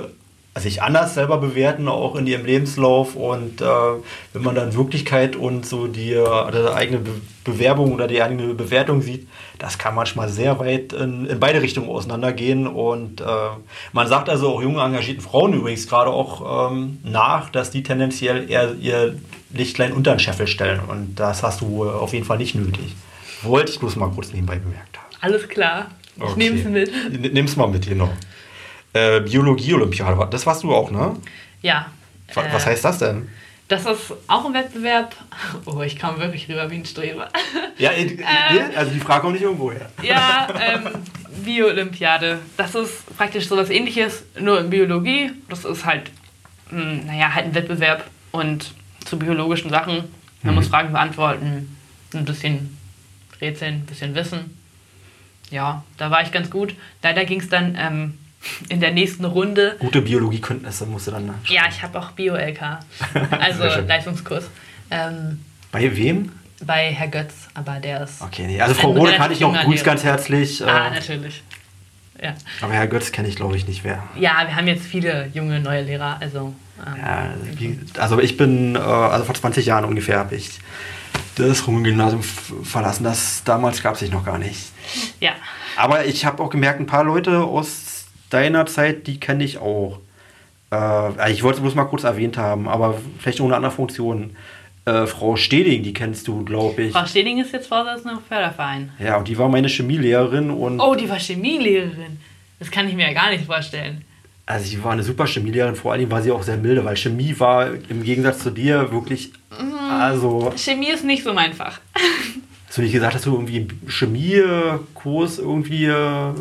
sich anders selber bewerten, auch in ihrem Lebenslauf. Und äh, wenn man dann Wirklichkeit und so die, die eigene Be Bewerbung oder die eigene Bewertung sieht, das kann manchmal sehr weit in, in beide Richtungen auseinandergehen. Und äh, man sagt also auch jungen engagierten Frauen übrigens gerade auch ähm, nach, dass die tendenziell eher ihr Lichtlein unter den Scheffel stellen. Und das hast du auf jeden Fall nicht nötig. Wollte ich bloß mal kurz nebenbei bemerkt haben. Alles klar. Ich okay. nehme es mit. Nimm es mal mit, genau. Äh, Biologie-Olympiade, das warst du auch, ne? Ja. Was, äh, was heißt das denn? Das ist auch ein Wettbewerb. (laughs) Oh, ich kam wirklich rüber wie ein Streber. (laughs) Ja, äh, ähm, also die Frage kommt nicht irgendwo her. (laughs) Ja, ähm, Bio-Olympiade. Das ist praktisch so was ähnliches, nur in Biologie. Das ist halt, mh, hm, naja, halt ein Wettbewerb und zu biologischen Sachen. Man mhm. muss Fragen beantworten, ein bisschen rätseln, ein bisschen wissen. Ja, da war ich ganz gut. Leider ging es dann ähm, in der nächsten Runde. Gute Biologiekenntnisse musst du dann nachschauen. Ja, ich habe auch Bio-LK, (laughs) also Leistungskurs. Ähm, bei wem? Bei Herr Götz, aber der ist. Okay, nee. also Frau Rohle kann ich noch grüß ganz herzlich. Ah, äh, natürlich. Ja. Aber Herr Götz kenne ich, glaube ich, nicht wer. Ja, wir haben jetzt viele junge neue Lehrer, also. Ähm, ja, wie, also ich bin, äh, also vor 20 Jahren ungefähr habe ich das Runge-Gymnasium verlassen. Das damals gab es sich noch gar nicht. Ja. Aber ich habe auch gemerkt, ein paar Leute aus deiner Zeit, die kenne ich auch. Äh, ich wollte es bloß mal kurz erwähnt haben, aber vielleicht ohne andere Funktion. Äh, Frau Steding, die kennst du, glaube ich. Frau Steding ist jetzt Vorsitzende im Förderverein. Ja, und die war meine Chemielehrerin und. Oh, die war Chemielehrerin. Das kann ich mir ja gar nicht vorstellen. Also sie war eine super Chemielehrerin, vor allem war sie auch sehr milde, weil Chemie war im Gegensatz zu dir wirklich. Mhm. Also. Chemie ist nicht so mein Fach. (laughs) Hast du nicht gesagt, dass du irgendwie Chemiekurs irgendwie äh,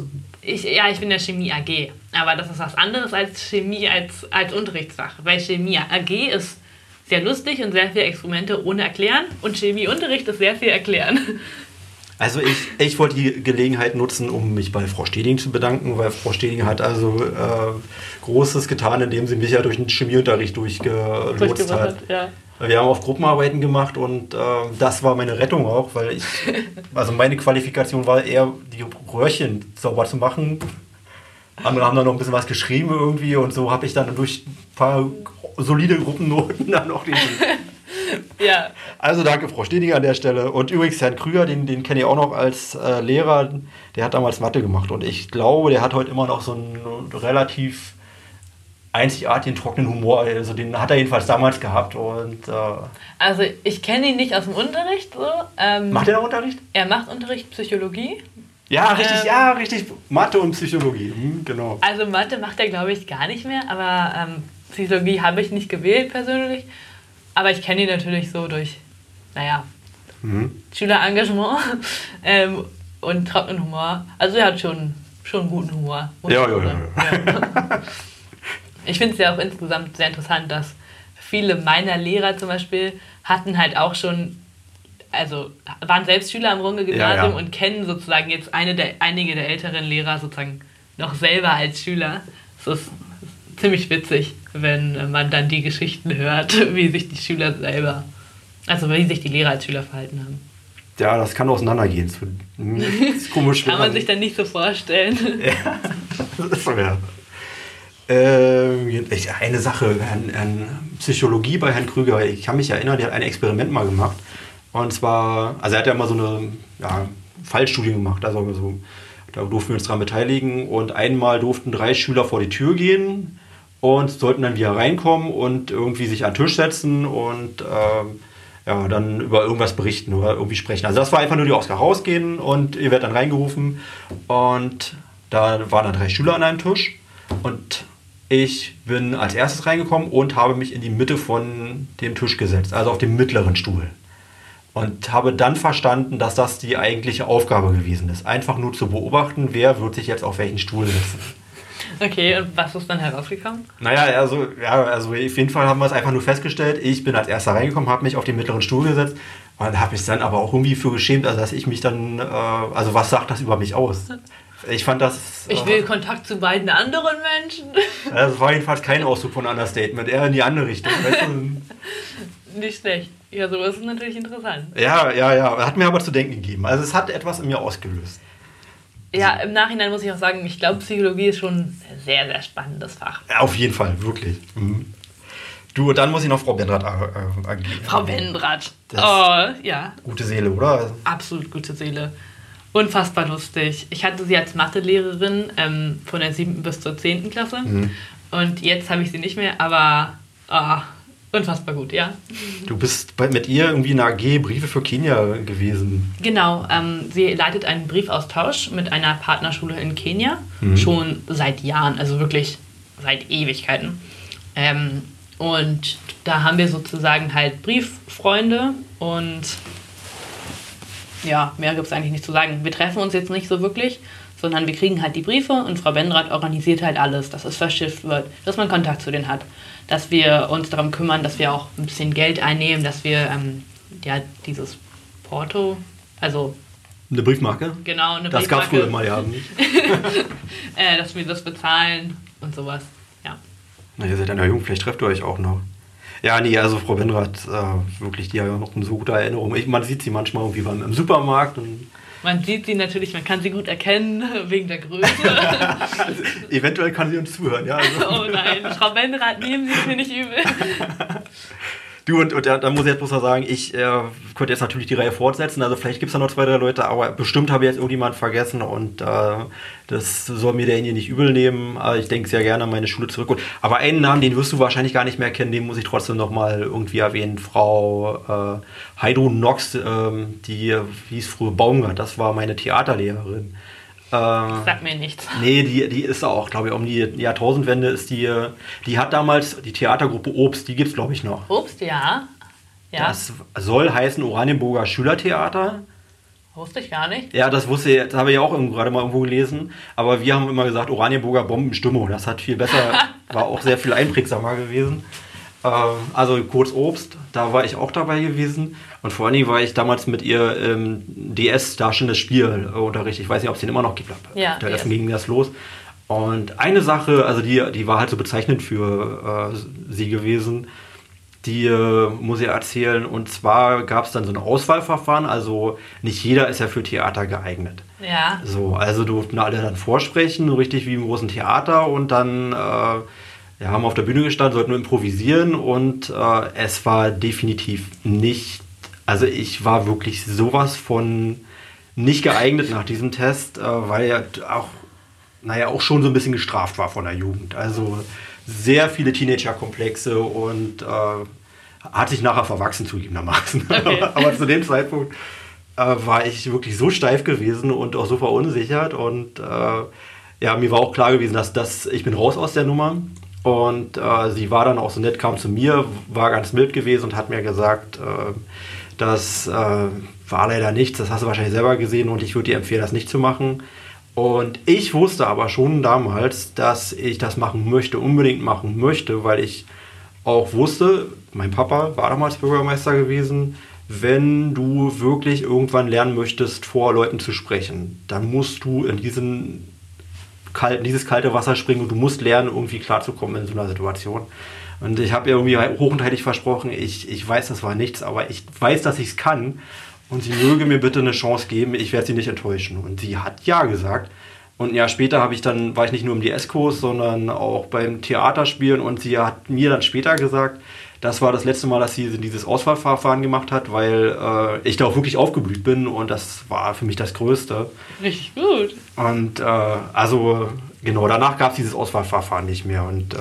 ich, ja, ich bin der Chemie AG. Aber das ist was anderes als Chemie als, als Unterrichtsfach. Weil Chemie AG ist sehr lustig und sehr viele Experimente ohne Erklären. Und Chemieunterricht ist sehr viel Erklären. Also ich, ich wollte die Gelegenheit nutzen, um mich bei Frau Steding zu bedanken, weil Frau Steding hat also äh, Großes getan, indem sie mich ja durch den Chemieunterricht durchgelotst hat. Ja. Wir haben auch Gruppenarbeiten gemacht und äh, das war meine Rettung auch, weil ich, (laughs) also meine Qualifikation war eher, die Röhrchen sauber zu machen. Andere haben dann noch ein bisschen was geschrieben irgendwie und so habe ich dann durch ein paar solide Gruppennoten (laughs) dann noch den. (laughs) ja. Also danke, Frau Stediger an der Stelle. Und übrigens Herrn Krüger, den, den kenne ich auch noch als äh, Lehrer, der hat damals Mathe gemacht und ich glaube, der hat heute immer noch so einen relativ einzigartigen trockenen Humor. Also den hat er jedenfalls damals gehabt. Und, äh also ich kenne ihn nicht aus dem Unterricht. So. Ähm, macht er Unterricht? Er macht Unterricht Psychologie. Ja, richtig, ähm, ja, richtig. Mathe und Psychologie, hm, genau. Also Mathe macht er, glaube ich, gar nicht mehr, aber ähm, Psychologie habe ich nicht gewählt persönlich. Aber ich kenne ihn natürlich so durch, naja, mhm. Schülerengagement (laughs) ähm, und trockenen Humor. Also er hat schon, schon guten Humor. Ja, ja, ja, (laughs) ja. Ich finde es ja auch insgesamt sehr interessant, dass viele meiner Lehrer zum Beispiel hatten halt auch schon, also waren selbst Schüler am Runge-Gymnasium ja, ja. und kennen sozusagen jetzt eine der, einige der älteren Lehrer sozusagen noch selber als Schüler. Das ist ziemlich witzig, wenn man dann die Geschichten hört, (laughs) wie sich die Schüler selber, also wie sich die Lehrer als Schüler verhalten haben. Ja, das kann auseinandergehen. Das ist komisch. (laughs) kann man sich dann nicht so vorstellen. ja, (laughs) das ist so, ja. Äh, eine Sache, Herrn, Herrn Psychologie bei Herrn Krüger. Ich kann mich erinnern, der hat ein Experiment mal gemacht. Und zwar, also er hat ja mal so eine ja, Fallstudie gemacht. Also so, da durften wir uns daran beteiligen. Und einmal durften drei Schüler vor die Tür gehen und sollten dann wieder reinkommen und irgendwie sich an den Tisch setzen und ähm, ja, dann über irgendwas berichten oder irgendwie sprechen. Also das war einfach nur die Ausgabe rausgehen und ihr werdet dann reingerufen. Und da waren dann drei Schüler an einem Tisch. Und ich bin als erstes reingekommen und habe mich in die Mitte von dem Tisch gesetzt, also auf dem mittleren Stuhl. Und habe dann verstanden, dass das die eigentliche Aufgabe gewesen ist. Einfach nur zu beobachten, wer wird sich jetzt auf welchen Stuhl setzen. Okay, und was ist dann herausgekommen? Naja, also, ja, also auf jeden Fall haben wir es einfach nur festgestellt. Ich bin als erster reingekommen, habe mich auf den mittleren Stuhl gesetzt und habe mich dann aber auch irgendwie für geschämt, also dass ich mich dann, äh, also was sagt das über mich aus? Ich fand das. Ich will äh, Kontakt zu beiden anderen Menschen. Das war jedenfalls kein Ausdruck von Understatement, eher in die andere Richtung. Weißt du? (laughs) Nicht schlecht. Ja, sowas ist natürlich interessant. Ja, ja, ja. Hat mir aber zu denken gegeben. Also es hat etwas in mir ausgelöst. Ja, im Nachhinein muss ich auch sagen, ich glaube, Psychologie ist schon ein sehr, sehr spannendes Fach. Ja, auf jeden Fall, wirklich. Mhm. Du, dann muss ich noch Frau Bendrath äh, äh, Frau Bendrath. Oh, ja. Gute Seele, oder? Absolut gute Seele. Unfassbar lustig. Ich hatte sie als Mathelehrerin ähm, von der 7. bis zur 10. Klasse. Mhm. Und jetzt habe ich sie nicht mehr, aber oh, unfassbar gut, ja. Du bist bei, mit ihr irgendwie in der AG Briefe für Kenia gewesen. Genau, ähm, sie leitet einen Briefaustausch mit einer Partnerschule in Kenia. Mhm. Schon seit Jahren, also wirklich seit Ewigkeiten. Ähm, und da haben wir sozusagen halt Brieffreunde und ja, mehr gibt es eigentlich nicht zu sagen. Wir treffen uns jetzt nicht so wirklich, sondern wir kriegen halt die Briefe und Frau Bendrath organisiert halt alles, dass es verschifft wird, dass man Kontakt zu denen hat, dass wir uns darum kümmern, dass wir auch ein bisschen Geld einnehmen, dass wir ähm, ja dieses Porto, also eine Briefmarke? Genau, eine das Briefmarke. Das gab es früher mal ja nicht. (laughs) äh, dass wir das bezahlen und sowas, ja. Na, ihr seid ja jung, vielleicht trefft ihr euch auch noch. Ja, nee, also Frau Benrath, äh, wirklich, die hat ja noch eine so gute Erinnerung. Ich, man sieht sie manchmal irgendwie beim, im Supermarkt. Man sieht sie natürlich, man kann sie gut erkennen, (laughs) wegen der Größe. also, (laughs) eventuell kann sie uns zuhören, ja. Also. (laughs) Oh nein, Frau Benrath, nehmen Sie es mir nicht übel. Du, und, und da, muss ich jetzt bloß mal sagen, ich äh, könnte jetzt natürlich die Reihe fortsetzen. Also vielleicht gibt es da noch zwei, drei Leute, aber bestimmt habe ich jetzt irgendjemand vergessen und äh, das soll mir derjenige nicht übel nehmen. Äh, ich denke sehr gerne an meine Schule zurück. Aber einen Namen, den wirst du wahrscheinlich gar nicht mehr kennen, den muss ich trotzdem nochmal irgendwie erwähnen. Frau äh, Heidrun Nox, ähm, die hieß früher Baumgart, das war meine Theaterlehrerin. Äh, Sagt mir nichts. Nee, die, die ist auch, glaube ich, um die Jahrtausendwende ist die, die hat damals die Theatergruppe Obst, die gibt es, glaube ich, noch. Obst, ja. ja. Das soll heißen Oranienburger Schülertheater. Wusste ich gar nicht. Ja, das wusste ich, das habe ich auch gerade mal irgendwo gelesen. Aber wir haben immer gesagt, Oranienburger Bombenstimmung. Das hat viel besser, (laughs) war auch sehr viel einprägsamer gewesen. Äh, also kurz Obst, da war ich auch dabei gewesen. Und vor allen Dingen war ich damals mit ihr im DS darstellendes Spielunterricht. Ich weiß nicht, ob es den immer noch gibt. Ja, da ging das los. Und eine Sache, also die, die war halt so bezeichnend für äh, sie gewesen, die äh, muss ich erzählen. Und zwar gab es dann so ein Auswahlverfahren. Also nicht jeder ist ja für Theater geeignet. Ja. So, also durften alle dann vorsprechen, richtig wie im großen Theater. Und dann äh, wir haben auf der Bühne gestanden, sollten nur improvisieren und äh, es war definitiv nicht, also ich war wirklich sowas von nicht geeignet nach diesem Test, äh, weil er auch, naja, auch schon so ein bisschen gestraft war von der Jugend. Also sehr viele Teenager-Komplexe und äh, hat sich nachher verwachsen zugegebenermaßen. (laughs) Okay. Aber zu dem Zeitpunkt äh, war ich wirklich so steif gewesen und auch so verunsichert und äh, ja, mir war auch klar gewesen, dass das, ich bin raus aus der Nummer. Und äh, sie war dann auch so nett, kam zu mir, war ganz mild gewesen und hat mir gesagt, äh, das äh, war leider nichts, das hast du wahrscheinlich selber gesehen und ich würde dir empfehlen, das nicht zu machen. Und ich wusste aber schon damals, dass ich das machen möchte, unbedingt machen möchte, weil ich auch wusste, mein Papa war damals Bürgermeister gewesen, wenn du wirklich irgendwann lernen möchtest, vor Leuten zu sprechen, dann musst du in diesen kalt, dieses kalte Wasser springen und du musst lernen, irgendwie klarzukommen in so einer Situation. Und ich habe irgendwie hoch und heilig versprochen, ich, ich weiß, das war nichts, aber ich weiß, dass ich es kann. Und sie möge mir bitte eine Chance geben, ich werde sie nicht enttäuschen. Und sie hat ja gesagt. Und ein Jahr später ich dann, war ich nicht nur im DS-Kurs, sondern auch beim Theaterspielen und sie hat mir dann später gesagt, das war das letzte Mal, dass sie dieses Auswahlverfahren gemacht hat, weil äh, ich da auch wirklich aufgeblüht bin und das war für mich das Größte. Richtig gut. Und äh, also genau, danach gab es dieses Auswahlverfahren nicht mehr und äh,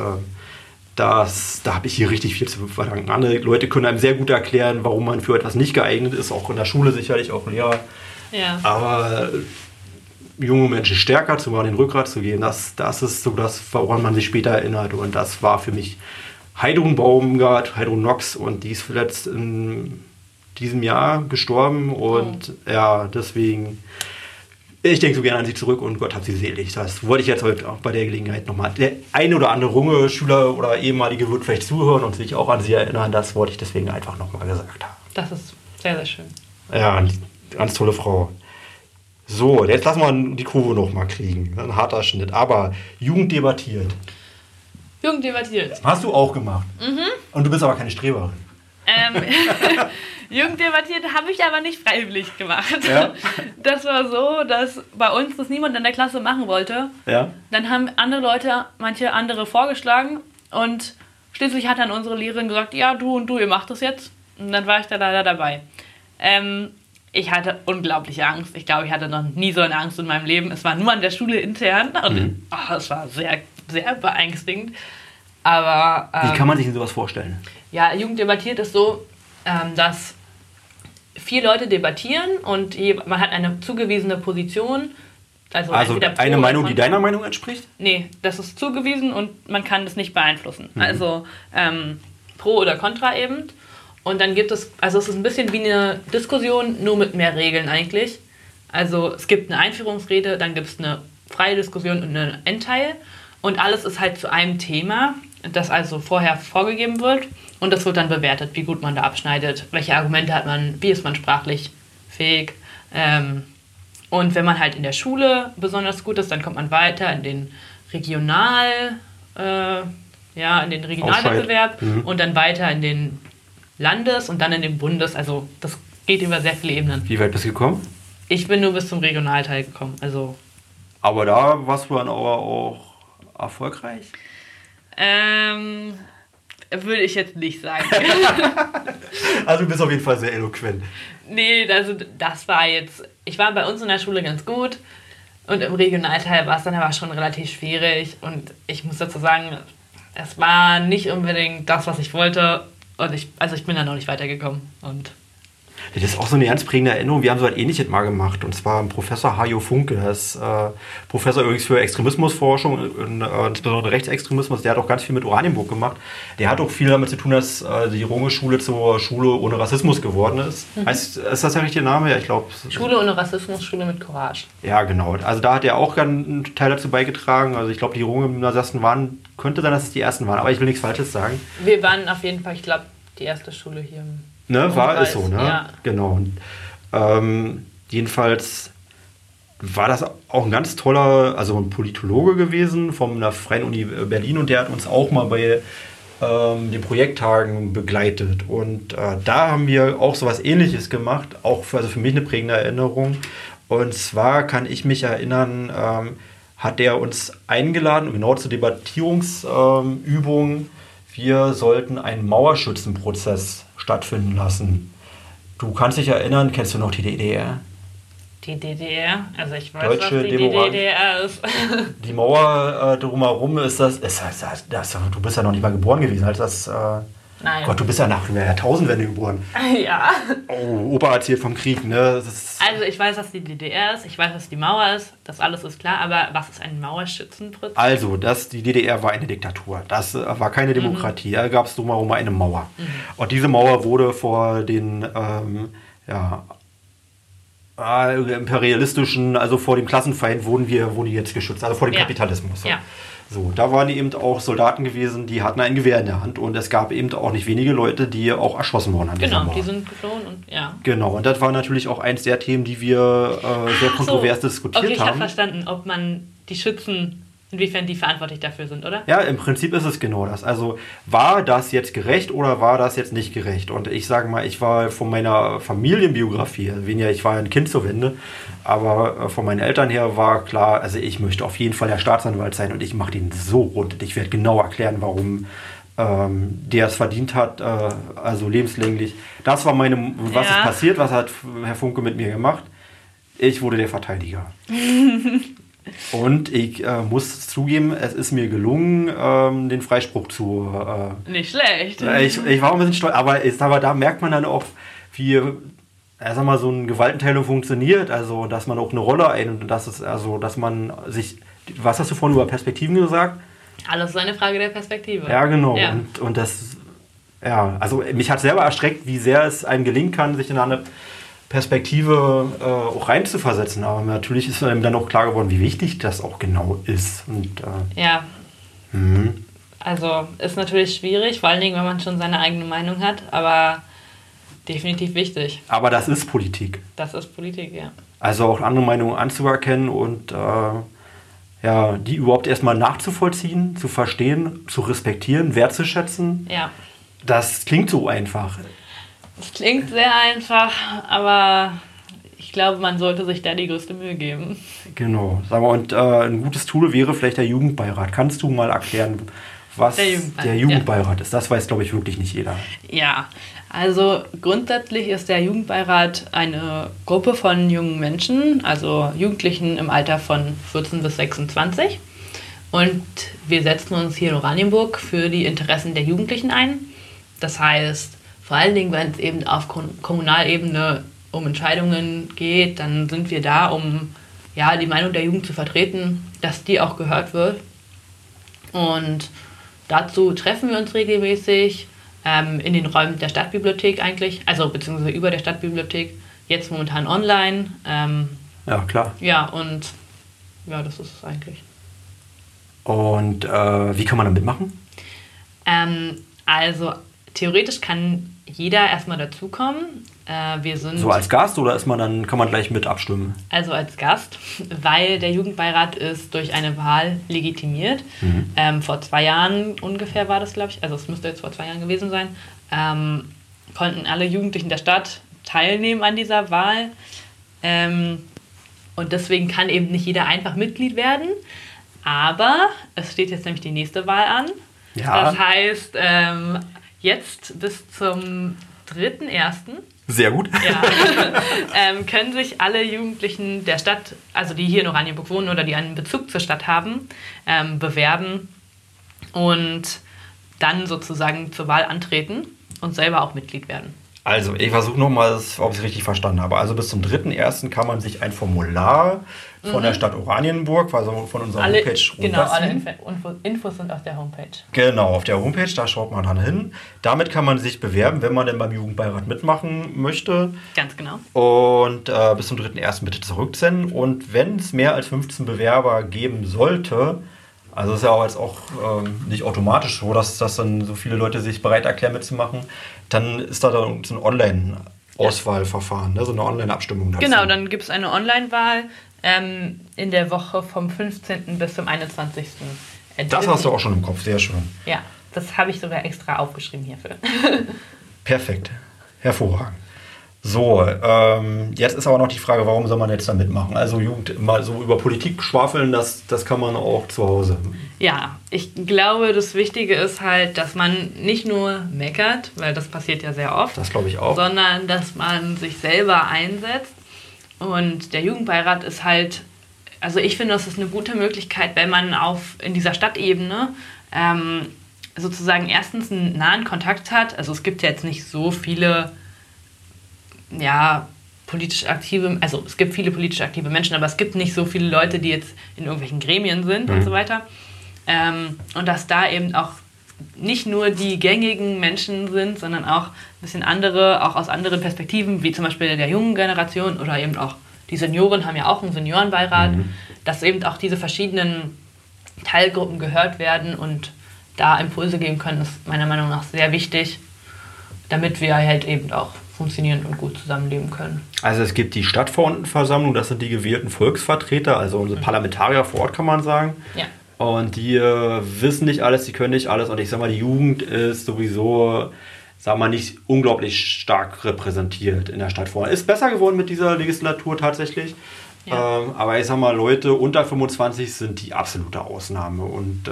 das, da habe ich hier richtig viel zu verdanken. Andere Leute können einem sehr gut erklären, warum man für etwas nicht geeignet ist, auch in der Schule sicherlich, auch Lehrer. Ja. Aber junge Menschen stärker zu machen, den Rückgrat zu geben, das, das ist so das, woran man sich später erinnert. Und das war für mich Heidrun Baumgart, Heidrun Nox und die ist zuletzt in diesem Jahr gestorben und oh. ja, deswegen, ich denke so gerne an sie zurück und Gott hat sie selig. Das wollte ich jetzt heute auch bei der Gelegenheit nochmal. Der eine oder andere Runge Schüler oder ehemalige wird vielleicht zuhören und sich auch an sie erinnern. Das wollte ich deswegen einfach nochmal gesagt haben. Das ist sehr, sehr schön. Ja, ganz tolle Frau. So, jetzt lassen wir die Kurve nochmal kriegen. Ein harter Schnitt. Aber Jugend debattiert. Jugend debattiert. Hast du auch gemacht. Mhm. Und du bist aber keine Streberin. Ähm, (laughs) Jugend debattiert habe ich aber nicht freiwillig gemacht. Ja. Das war so, dass bei uns das niemand in der Klasse machen wollte. Ja. Dann haben andere Leute, manche andere vorgeschlagen und schließlich hat dann unsere Lehrerin gesagt, ja, du und du, ihr macht das jetzt. Und dann war ich da leider dabei. Ähm, ich hatte unglaubliche Angst. Ich glaube, ich hatte noch nie so eine Angst in meinem Leben. Es war nur an der Schule intern und Mhm. oh, es war sehr, sehr beängstigend. Aber ähm, Wie kann man sich denn sowas vorstellen? ja, Jugend debattiert ist so, ähm, dass vier Leute debattieren und man hat eine zugewiesene Position. Also, Also eine Meinung, die deiner Meinung entspricht? Nee, das ist zugewiesen und man kann das nicht beeinflussen. Mhm. Also ähm, pro oder contra eben. Und dann gibt es, also es ist ein bisschen wie eine Diskussion, nur mit mehr Regeln eigentlich. Also es gibt eine Einführungsrede, dann gibt es eine freie Diskussion und einen Endteil. Und alles ist halt zu einem Thema, das also vorher vorgegeben wird. Und das wird dann bewertet, wie gut man da abschneidet, welche Argumente hat man, wie ist man sprachlich fähig. Ähm, und wenn man halt in der Schule besonders gut ist, dann kommt man weiter in den Regional, äh, ja, in den Regionalwettbewerb Mhm. und dann weiter in den Landes- und dann in den Bundes. Also das geht über sehr viele Ebenen. Wie weit bist du gekommen? Ich bin nur bis zum Regionalteil gekommen. Also Aber da warst du dann aber auch erfolgreich? ähm, würde ich jetzt nicht sagen. (laughs) Also du bist auf jeden Fall sehr eloquent. nee, also das war jetzt. Ich war bei uns in der Schule ganz gut. Und im Regionalteil war es dann aber schon relativ schwierig. Und ich muss dazu sagen, es war nicht unbedingt das, was ich wollte. Und ich, also ich bin dann noch nicht weitergekommen. Und Das ist auch so eine ganz prägende Erinnerung. Wir haben so etwas ähnliches mal gemacht. Und zwar Professor Hajo Funke. Der ist äh, Professor übrigens für Extremismusforschung, und, äh, insbesondere Rechtsextremismus. Der hat auch ganz viel mit Oranienburg gemacht. Der hat auch viel damit zu tun, dass äh, die Runge-Schule zur Schule ohne Rassismus geworden ist. Heißt, ist das der richtige Name? Ja, ich glaube. Schule ohne Rassismus, Schule mit Courage. Ja, genau. Also da hat er auch einen Teil dazu beigetragen. Also ich glaube, die Runge-Gymnasiasten waren, könnte sein, dass es die ersten waren. Aber ich will nichts Falsches sagen. Wir waren auf jeden Fall, ich glaube, die erste Schule hier im Ne, war es so, ne? ja. Genau. Ähm, jedenfalls war das auch ein ganz toller, also ein Politologe gewesen von der Freien Uni Berlin und der hat uns auch mal bei ähm, den Projekttagen begleitet. Und äh, da haben wir auch sowas ähnliches gemacht, auch für, also für mich eine prägende Erinnerung. Und zwar kann ich mich erinnern, ähm, hat der uns eingeladen, genau zur Debattierungsübung. Ähm, wir sollten einen Mauerschützenprozess stattfinden lassen. Du kannst dich erinnern, kennst du noch die DDR? Die DDR, also ich weiß, Deutsche was die Demo- DDR ist. (laughs) Die Mauer äh, drumherum ist das, ist das, das. Du bist ja noch nicht mal geboren gewesen, als das. Äh, Nein. Gott, du bist ja nach der Jahrtausendwende geboren. (laughs) ja. Oh, Opa erzählt vom Krieg, ne? Also ich weiß, was die DDR ist, ich weiß, was die Mauer ist, das alles ist klar, aber was ist ein Mauerschützenprozess? Also, das, die DDR war eine Diktatur. Das äh, war keine Demokratie. Da gab es drumherum eine Mauer. Und diese Mauer wurde vor den ähm, ja, äh, imperialistischen, also vor dem Klassenfeind, wurden wir wurden die jetzt geschützt, also vor dem Ja. Kapitalismus. Ja. So, da waren eben auch Soldaten gewesen, die hatten ein Gewehr in der Hand und es gab eben auch nicht wenige Leute, die auch erschossen wurden an Genau, die sind geflohen und ja. Genau, und das war natürlich auch eins der Themen, die wir äh, sehr Ach kontrovers so. diskutiert Okay, ich habe haben. verstanden, ob man die Schützen, inwiefern die verantwortlich dafür sind, oder? Ja, im Prinzip ist es genau das. Also war das jetzt gerecht oder war das jetzt nicht gerecht? Und ich sage mal, ich war von meiner Familienbiografie, also weniger, ich war ein Kind zur Wende, aber äh, von meinen Eltern her war klar, also ich möchte auf jeden Fall der Staatsanwalt sein und ich mache den so rund. und Ich werde genau erklären, warum ähm, der es verdient hat, äh, also lebenslänglich. Das war meine, was Ja. ist passiert, was hat Herr Funke mit mir gemacht? Ich wurde der Verteidiger. (laughs) Und ich äh, muss zugeben, es ist mir gelungen, ähm, den Freispruch zu. Nicht schlecht. Äh, ich, ich war ein bisschen stolz, aber, ist, aber da merkt man dann auch, wie äh, sag mal, so eine Gewaltenteilung funktioniert. Also, dass man auch eine Rolle ein und dass es, also, dass man sich. Was hast du vorhin über Perspektiven gesagt? Alles ist eine Frage der Perspektive. Ja, genau. Ja. Und, und das, ja, also mich hat selber erschreckt, wie sehr es einem gelingen kann, sich in eine Perspektive äh, auch reinzuversetzen. Aber natürlich ist einem dann auch klar geworden, wie wichtig das auch genau ist. Und, äh, ja. mhm. Also ist natürlich schwierig, vor allen Dingen, wenn man schon seine eigene Meinung hat, aber definitiv wichtig. aber das ist Politik. Das ist Politik, ja. Also auch andere Meinungen anzuerkennen und äh, ja, die überhaupt erstmal nachzuvollziehen, zu verstehen, zu respektieren, wertzuschätzen. Ja. Das klingt so einfach. Es klingt sehr einfach, aber ich glaube, man sollte sich da die größte Mühe geben. Genau. Sag mal, und äh, ein gutes Tool wäre vielleicht der Jugendbeirat. Kannst du mal erklären, was der Jugendbeirat, der Jugendbeirat ja. ist? Das weiß, glaube ich, wirklich nicht jeder. Ja, also grundsätzlich ist der Jugendbeirat eine Gruppe von jungen Menschen, also Jugendlichen im Alter von 14 bis 26. Und wir setzen uns hier in Oranienburg für die Interessen der Jugendlichen ein. Das heißt, vor allen Dingen, wenn es eben auf Kommunalebene um Entscheidungen geht, dann sind wir da, um ja, die Meinung der Jugend zu vertreten, dass die auch gehört wird. Und dazu treffen wir uns regelmäßig ähm, in den Räumen der Stadtbibliothek eigentlich, also beziehungsweise über der Stadtbibliothek, jetzt momentan online. Ähm, ja, klar. Ja, und ja, das ist es eigentlich. Und äh, wie kann man da mitmachen? Ähm, also theoretisch kann jeder erstmal dazukommen. Äh, wir sind so als Gast oder ist man dann, kann man gleich mit abstimmen? Also als Gast, weil der Jugendbeirat ist durch eine Wahl legitimiert. Mhm. Ähm, vor zwei Jahren ungefähr war das, glaube ich, also es müsste jetzt vor zwei Jahren gewesen sein, ähm, konnten alle Jugendlichen der Stadt teilnehmen an dieser Wahl. Ähm, und deswegen kann eben nicht jeder einfach Mitglied werden. Aber es steht jetzt nämlich die nächste Wahl an. Ja. Das heißt, ähm, jetzt bis zum 3.1. Sehr gut. Ja. (laughs) ähm, können sich alle Jugendlichen der Stadt, also die hier in Oranienburg wohnen oder die einen Bezug zur Stadt haben, ähm, bewerben und dann sozusagen zur Wahl antreten und selber auch Mitglied werden. Also, ich versuche nochmal, ob ich es richtig verstanden habe. Also bis zum 3.1. kann man sich ein Formular von mhm. der Stadt Oranienburg, also von unserer alle, Homepage Genau, alle Info, Infos sind auf der Homepage. Genau, auf der Homepage, da schaut man dann hin. Damit kann man sich bewerben, wenn man denn beim Jugendbeirat mitmachen möchte. Ganz genau. Und äh, bis zum 3.1. bitte zurücksenden. Und wenn es mehr als 15 Bewerber geben sollte, also ist ja auch jetzt auch ähm, nicht automatisch so, dass, dass dann so viele Leute sich bereit erklären mitzumachen. Dann ist da dann so ein Online-Auswahlverfahren, ne? so eine Online-Abstimmung dazu. Genau, dann gibt es eine Online-Wahl ähm, in der Woche vom 15. bis zum 21. Das hast du auch schon im Kopf, sehr schön. Ja, das habe ich sogar extra aufgeschrieben hierfür. Perfekt, hervorragend. So, ähm, jetzt ist aber noch die Frage, warum soll man jetzt da mitmachen? Also Jugend mal so über Politik schwafeln, das, das kann man auch zu Hause. Ja, ich glaube, das Wichtige ist halt, dass man nicht nur meckert, weil das passiert ja sehr oft. Das glaube ich auch. Sondern dass man sich selber einsetzt. Und der Jugendbeirat ist halt, also ich finde, das ist eine gute Möglichkeit, wenn man auf in dieser Stadtebene ähm, sozusagen erstens einen nahen Kontakt hat. Also es gibt ja jetzt nicht so viele ja, politisch aktive, also es gibt viele politisch aktive Menschen, aber es gibt nicht so viele Leute, die jetzt in irgendwelchen Gremien sind mhm. und so weiter. Ähm, und dass da eben auch nicht nur die gängigen Menschen sind, sondern auch ein bisschen andere, auch aus anderen Perspektiven, wie zum Beispiel der jungen Generation oder eben auch die Senioren haben ja auch einen Seniorenbeirat, mhm. dass eben auch diese verschiedenen Teilgruppen gehört werden und da Impulse geben können, ist meiner Meinung nach sehr wichtig, damit wir halt eben auch funktionieren und gut zusammenleben können. Also es gibt die Stadtverordnetenversammlung, das sind die gewählten Volksvertreter, also unsere mhm. Parlamentarier vor Ort kann man sagen. Ja. Und die äh, wissen nicht alles, die können nicht alles. Und ich sag mal, die Jugend ist sowieso, sag mal, nicht unglaublich stark repräsentiert in der Stadtverordnung. Ist besser geworden mit dieser Legislatur tatsächlich. Ja. Ähm, aber ich sag mal, Leute unter 25 sind die absolute Ausnahme. Und äh,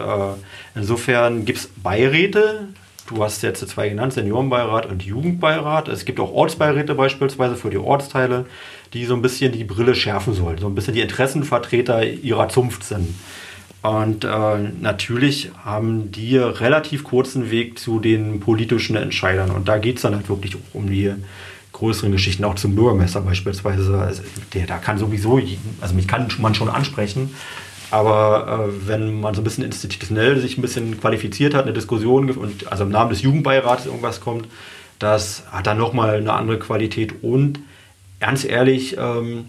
insofern gibt es Beiräte, Du hast jetzt zwei genannt, Seniorenbeirat und Jugendbeirat. Es gibt auch Ortsbeiräte beispielsweise für die Ortsteile, die so ein bisschen die Brille schärfen sollen, so ein bisschen die Interessenvertreter ihrer Zunft sind. Und äh, natürlich haben die relativ kurzen Weg zu den politischen Entscheidern. Und da geht es dann halt wirklich auch um die größeren Geschichten, auch zum Bürgermeister beispielsweise. Also der, da kann sowieso, also mich kann man schon ansprechen, aber äh, wenn man so ein bisschen institutionell sich ein bisschen qualifiziert hat, eine Diskussion und also im Namen des Jugendbeirates irgendwas kommt, das hat dann nochmal eine andere Qualität. Und ganz ehrlich, ähm,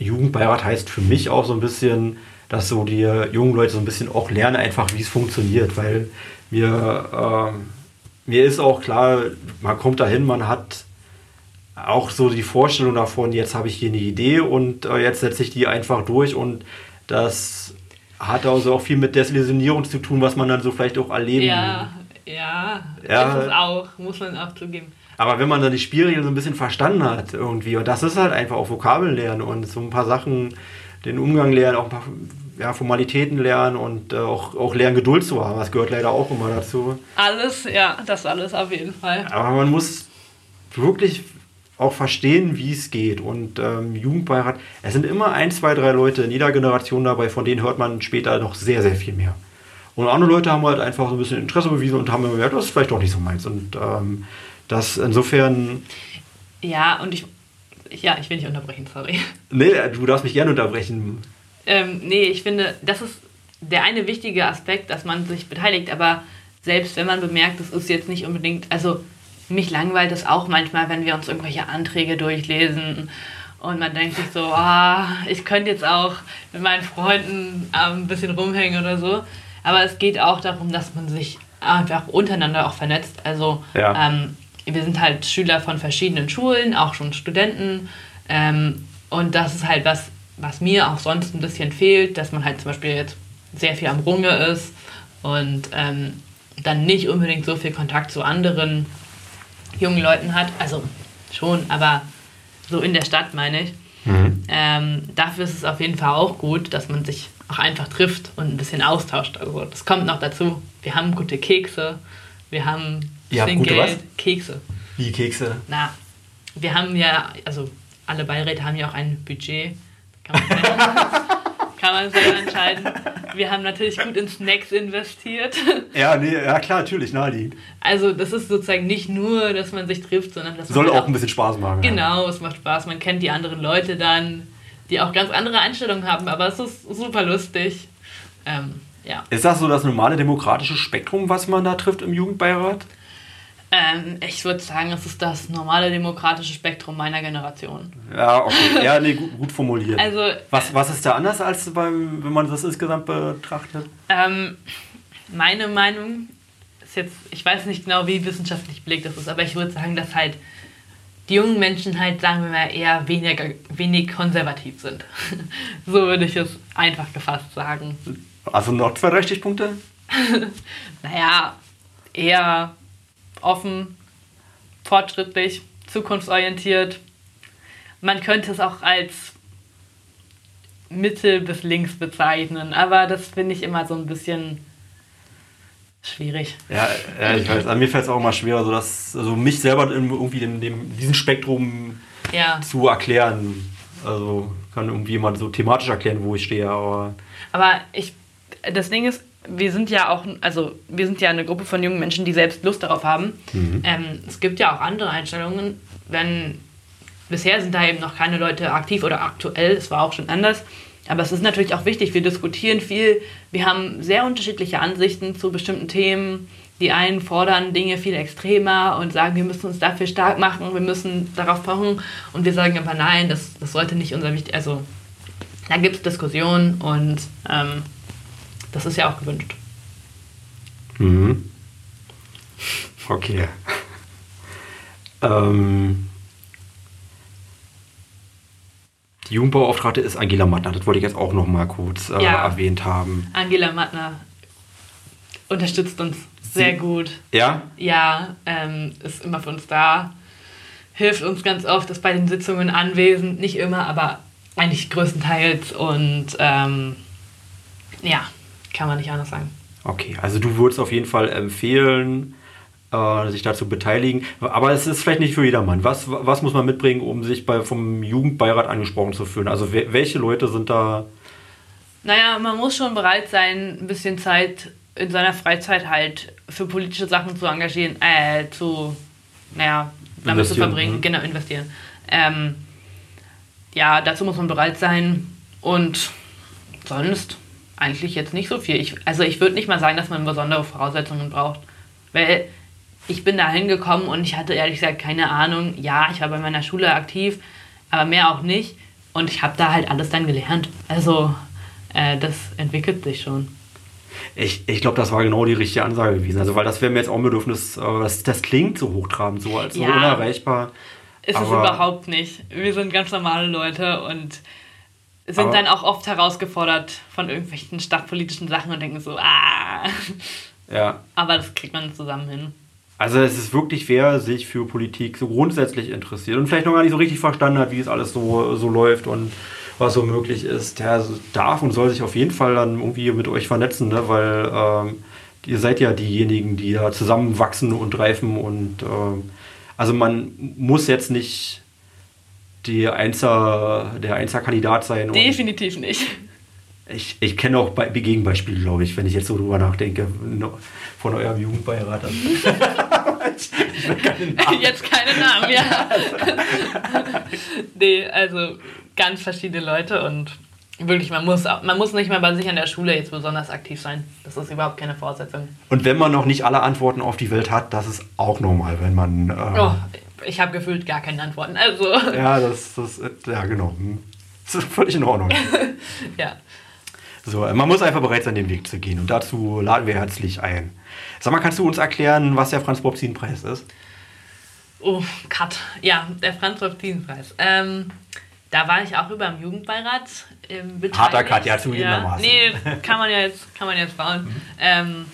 Jugendbeirat heißt für mich auch so ein bisschen, dass so die jungen Leute so ein bisschen auch lernen einfach, wie es funktioniert, weil mir, äh, mir ist auch klar, man kommt dahin, man hat auch so die Vorstellung davon, jetzt habe ich hier eine Idee und äh, jetzt setze ich die einfach durch und das hat also auch viel mit Desillusionierung zu tun, was man dann so vielleicht auch erleben Ja, Ja, ja, ist es auch, muss man auch zugeben. Aber wenn man dann die Spielregeln so ein bisschen verstanden hat irgendwie, und das ist halt einfach auch Vokabeln lernen und so ein paar Sachen, den Umgang lernen, auch ein paar ja, Formalitäten lernen und äh, auch, auch lernen, Geduld zu haben. Das gehört leider auch immer dazu. Alles, ja, das alles auf jeden Fall. Aber man muss wirklich auch verstehen, wie es geht. Und ähm, Jugendbeirat, es sind immer ein, zwei, drei Leute in jeder Generation dabei, von denen hört man später noch sehr, sehr viel mehr. Und andere Leute haben halt einfach so ein bisschen Interesse bewiesen und haben gemerkt, das ist vielleicht doch nicht so meins. Und ähm, das insofern. Ja, und ich. Ja, ich will nicht unterbrechen, sorry. Nee, du darfst mich gerne unterbrechen. Ähm, nee, ich finde, das ist der eine wichtige Aspekt, dass man sich beteiligt, aber selbst wenn man bemerkt, das ist jetzt nicht unbedingt, also mich langweilt es auch manchmal, wenn wir uns irgendwelche Anträge durchlesen und man denkt sich so, ah, ich könnte jetzt auch mit meinen Freunden ähm, ein bisschen rumhängen oder so. Aber es geht auch darum, dass man sich einfach untereinander auch vernetzt. Also ja. ähm, wir sind halt Schüler von verschiedenen Schulen, auch schon Studenten. Ähm, und das ist halt was, was mir auch sonst ein bisschen fehlt, dass man halt zum Beispiel jetzt sehr viel am Runge ist und ähm, dann nicht unbedingt so viel Kontakt zu anderen jungen Leuten hat. Also schon, aber so in der Stadt meine ich. Mhm. Ähm, dafür ist es auf jeden Fall auch gut, dass man sich auch einfach trifft und ein bisschen austauscht. Also das kommt noch dazu. Wir haben gute Kekse, wir haben ja, gute Geld, was? Kekse. Wie Kekse? Na, wir haben ja, also alle Beiräte haben ja auch ein Budget. Kann man (laughs) kann man selber entscheiden. Wir haben natürlich gut in Snacks investiert. (laughs) Ja, nee, ja klar, natürlich, naheliegend. Also das ist sozusagen nicht nur, dass man sich trifft, sondern dass Soll man auch ein bisschen Spaß machen. Genau, ja. es macht Spaß. Man kennt die anderen Leute dann, die auch ganz andere Einstellungen haben, aber es ist super lustig. Ähm, ja. Ist das so das normale demokratische Spektrum, was man da trifft im Jugendbeirat? Ähm, ich würde sagen, es ist das normale demokratische Spektrum meiner Generation. Ja, okay. Ja, nee, gut, gut formuliert. Also, was, was ist da anders, als beim, wenn man das insgesamt betrachtet? Ähm, meine Meinung ist jetzt, ich weiß nicht genau, wie wissenschaftlich belegt das ist, aber ich würde sagen, dass halt die jungen Menschen halt, sagen wir mal, eher weniger, wenig konservativ sind. (laughs) so würde ich es einfach gefasst sagen. Also noch zwei Stichpunkte? (laughs) naja, eher offen, fortschrittlich, zukunftsorientiert. Man könnte es auch als Mitte bis links bezeichnen, aber das finde ich immer so ein bisschen schwierig. Ja, ja ich weiß, an mir fällt es auch immer schwerer, so dass, also mich selber irgendwie in dem, diesem Spektrum ja. zu erklären. Also kann irgendwie jemand so thematisch erklären, wo ich stehe, aber. Aber ich, das Ding ist, wir sind ja auch, also wir sind ja eine Gruppe von jungen Menschen, die selbst Lust darauf haben. Mhm. Ähm, es gibt ja auch andere Einstellungen, wenn bisher sind da eben noch keine Leute aktiv oder aktuell, es war auch schon anders. Aber es ist natürlich auch wichtig, wir diskutieren viel, wir haben sehr unterschiedliche Ansichten zu bestimmten Themen. Die einen fordern Dinge viel extremer und sagen, wir müssen uns dafür stark machen, wir müssen darauf pochen. Und wir sagen aber nein, das, das sollte nicht unser wichtig. Also da gibt es Diskussionen und ähm, das ist ja auch gewünscht. Mhm. Okay. (laughs) ähm, die Jugendbeauftragte ist Angela Mattner. Das wollte ich jetzt auch noch mal kurz äh, ja. erwähnt haben. Angela Mattner unterstützt uns sehr Sie, gut. Ja? Ja, ähm, ist immer für uns da. Hilft uns ganz oft, ist bei den Sitzungen anwesend. Nicht immer, aber eigentlich größtenteils. Und ähm, ja, kann man nicht anders sagen. Okay, also du würdest auf jeden Fall empfehlen, äh, sich dazu beteiligen. Aber es ist vielleicht nicht für jedermann. Was, was muss man mitbringen, um sich bei, vom Jugendbeirat angesprochen zu fühlen? Also welche Leute sind da? Naja, man muss schon bereit sein, ein bisschen Zeit in seiner Freizeit halt für politische Sachen zu engagieren, äh, zu, naja, damit zu verbringen, mhm. genau, investieren. Ähm, ja, dazu muss man bereit sein und sonst eigentlich jetzt nicht so viel. Ich, also ich würde nicht mal sagen, dass man besondere Voraussetzungen braucht. Weil ich bin da hingekommen und ich hatte ehrlich gesagt keine Ahnung. Ja, ich war bei meiner Schule aktiv, aber mehr auch nicht. Und ich habe da halt alles dann gelernt. Also äh, das entwickelt sich schon. Ich, ich glaube, das war genau die richtige Ansage gewesen. Also, weil das wäre mir jetzt auch ein Bedürfnis, äh, das, das klingt so hochtrabend, so als ja, so unerreichbar. Ist es überhaupt nicht. Wir sind ganz normale Leute und sind aber, dann auch oft herausgefordert von irgendwelchen stadtpolitischen Sachen und denken so, ah. Ja. Aber das kriegt man zusammen hin. Also es ist wirklich, wer sich für Politik so grundsätzlich interessiert und vielleicht noch gar nicht so richtig verstanden hat, wie es alles so, so läuft und was so möglich ist, der darf und soll sich auf jeden Fall dann irgendwie mit euch vernetzen, ne? weil ähm, ihr seid ja diejenigen, die da zusammenwachsen und reifen und ähm, also man muss jetzt nicht die Einser, der Einserkandidat sein. Definitiv nicht. Ich, ich kenne auch Be Gegenbeispiele, glaube ich, wenn ich jetzt so drüber nachdenke, von eurem Jugendbeirat. (laughs) ich, ich jetzt keine Namen, ja. (laughs) nee, also ganz verschiedene Leute und wirklich, man muss, man muss nicht mal bei sich an der Schule jetzt besonders aktiv sein. Das ist überhaupt keine Voraussetzung. Und wenn man noch nicht alle Antworten auf die Welt hat, das ist auch normal, wenn man. Äh oh, ich habe gefühlt gar keine Antworten. Also. Ja, das, das ja genau. Hm. Das ist völlig in Ordnung. (laughs) ja. So, man muss einfach bereit sein, den Weg zu gehen. Und dazu laden wir herzlich ein. Sag mal, kannst du uns erklären, was der Franz-Bob-Zien-Preis ist? Oh, Cut. Ja, der Franz-Bob-Zien-Preis. Ähm, da war ich auch über im Jugendbeirat. Ähm, Harter Cut, ja, zugegebenermaßen. Ja, nee, kann man ja jetzt, kann man jetzt bauen. Mhm. Ähm,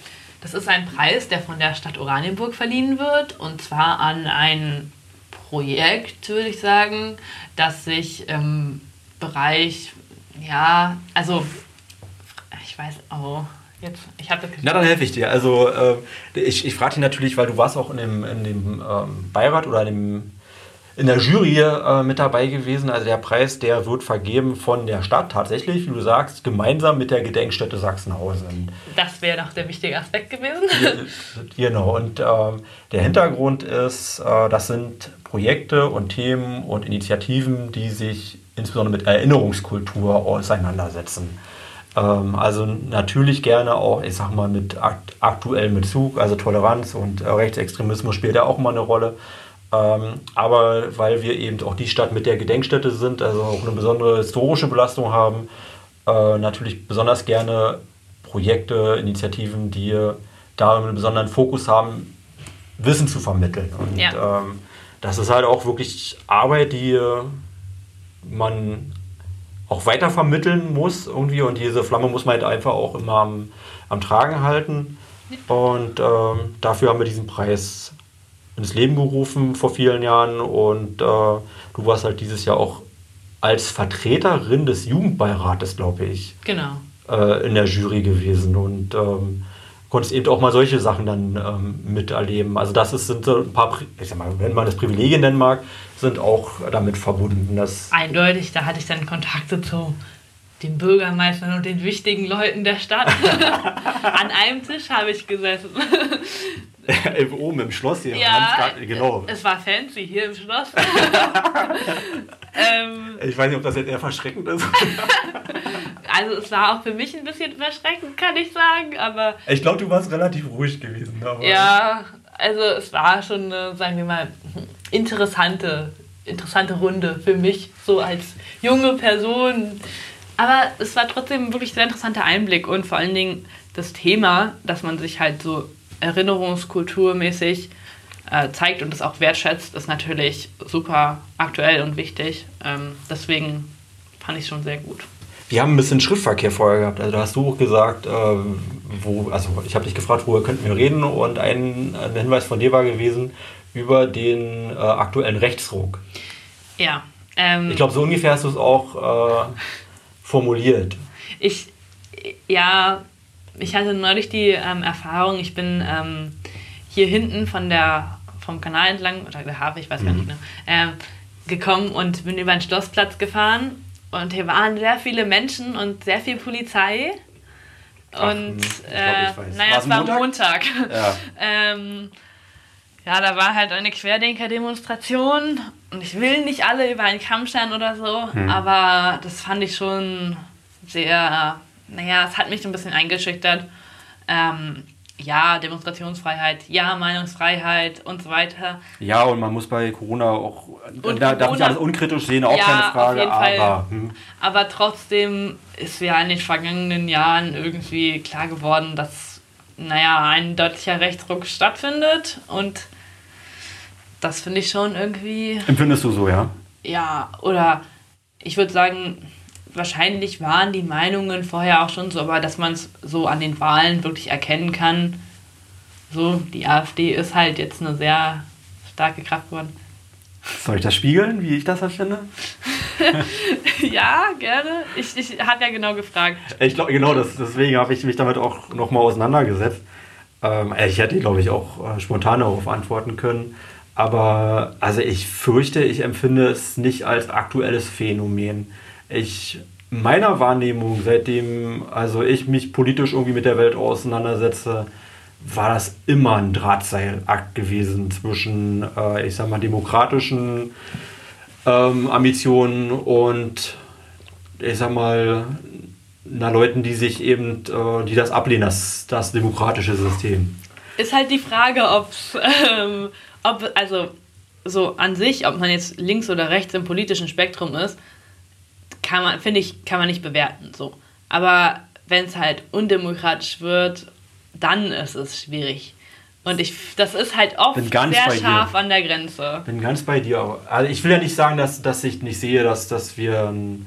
das ist ein Preis, der von der Stadt Oranienburg verliehen wird. Und zwar an ein Projekt, würde ich sagen, das sich im Bereich, ja, also ich weiß, oh, jetzt, ich habe das Na, dann helfe ich dir. Also äh, ich, ich frage dich natürlich, weil du warst auch in dem, in dem ähm, Beirat oder in, dem, in der Jury äh, mit dabei gewesen. Also der Preis, der wird vergeben von der Stadt tatsächlich, wie du sagst, gemeinsam mit der Gedenkstätte Sachsenhausen. Das wäre doch der wichtige Aspekt gewesen. genau. Und äh, der Hintergrund ist, äh, das sind Projekte und Themen und Initiativen, die sich insbesondere mit Erinnerungskultur auseinandersetzen. Ähm, also natürlich gerne auch, ich sag mal, mit aktuellem Bezug, also Toleranz und äh, Rechtsextremismus spielt ja auch immer eine Rolle. Ähm, aber weil wir eben auch die Stadt mit der Gedenkstätte sind, also auch eine besondere historische Belastung haben, äh, natürlich besonders gerne Projekte, Initiativen, die da einen besonderen Fokus haben, Wissen zu vermitteln. Und ja. ähm, das ist halt auch wirklich Arbeit, die man auch weiter vermitteln muss irgendwie und diese Flamme muss man halt einfach auch immer am, am Tragen halten. Und ähm, dafür haben wir diesen Preis ins Leben gerufen vor vielen Jahren und äh, du warst halt dieses Jahr auch als Vertreterin des Jugendbeirates, glaube ich, genau. äh, in der Jury gewesen und ähm, konntest eben auch mal solche Sachen dann ähm, miterleben. Also das ist, sind so ein paar, ich sag mal, wenn man das Privilegien nennen mag, sind auch damit verbunden. Dass Eindeutig, da hatte ich dann Kontakte zu den Bürgermeistern und den wichtigen Leuten der Stadt. (laughs) An einem Tisch habe ich gesessen. (laughs) Oben im Schloss hier. Ja, genau. Es war fancy hier im Schloss. (laughs) ähm, ich weiß nicht, ob das jetzt eher verschreckend ist. also es war auch für mich ein bisschen verschreckend, kann ich sagen, aber... Ich glaube, du warst relativ ruhig gewesen. ja, also es war schon, eine, sagen wir mal, interessante, interessante Runde für mich, so als junge Person. Aber es war trotzdem wirklich sehr interessanter Einblick und vor allen Dingen das Thema, dass man sich halt so erinnerungskulturmäßig äh, zeigt und das auch wertschätzt, ist natürlich super aktuell und wichtig. Ähm, deswegen fand ich es schon sehr gut. Wir haben ein bisschen Schriftverkehr vorher gehabt. Also da hast du auch gesagt, äh, wo, also ich habe dich gefragt, worüber könnten wir reden und ein, ein, Hinweis von dir war gewesen über den äh, aktuellen Rechtsruck. Ja. Ähm, ich glaube, so ungefähr hast du es auch äh, formuliert. Ich, ja, ich hatte neulich die ähm, Erfahrung, ich bin ähm, hier hinten von der, vom Kanal entlang, oder der Hafe, ich weiß gar mhm. nicht mehr, äh, gekommen und bin über den Schlossplatz gefahren und hier waren sehr viele Menschen und sehr viel Polizei. Ach, und äh, naja, es war Montag. Montag. Ja. (laughs) ähm, ja, da war halt eine Querdenker-Demonstration und ich will nicht alle über einen Kamm scheren oder so, hm. aber das fand ich schon sehr naja, es hat mich ein bisschen eingeschüchtert. Ähm, ja, Demonstrationsfreiheit, ja, Meinungsfreiheit und so weiter. Ja, und man muss bei Corona auch, und da darf ich alles unkritisch sehen, auch ja, keine Frage, aber... Hm. Aber trotzdem ist mir in den vergangenen Jahren irgendwie klar geworden, dass, naja, ein deutlicher Rechtsruck stattfindet und das finde ich schon irgendwie... Empfindest du so, ja? Ja, oder ich würde sagen, wahrscheinlich waren die Meinungen vorher auch schon so, aber dass man es so an den Wahlen wirklich erkennen kann, so, die AfD ist halt jetzt eine sehr starke Kraft geworden. Soll ich das spiegeln, wie ich das empfinde? (laughs) ja, gerne. Ich, ich habe ja genau gefragt. Ich glaube, genau, das, deswegen habe ich mich damit auch nochmal auseinandergesetzt. Ähm, ich hätte, glaube ich, auch äh, spontan darauf antworten können. Aber also ich fürchte, ich empfinde es nicht als aktuelles Phänomen. Ich meiner Wahrnehmung, seitdem also ich mich politisch irgendwie mit der Welt auseinandersetze, war das immer ein Drahtseilakt gewesen zwischen, äh, ich sag mal, demokratischen ähm, Ambitionen und, ich sag mal, na, Leuten, die sich eben, äh, die das ablehnen, das, das demokratische System. Ist halt die Frage, ob's, ähm, ob, also so an sich, ob man jetzt links oder rechts im politischen Spektrum ist, kann man, finde ich, kann man nicht bewerten. So. Aber wenn es halt undemokratisch wird dann ist es schwierig. Und ich, das ist halt oft sehr scharf dir. an der Grenze. Bin ganz bei dir. Also ich will ja nicht sagen, dass, dass ich nicht sehe, dass, dass wir ein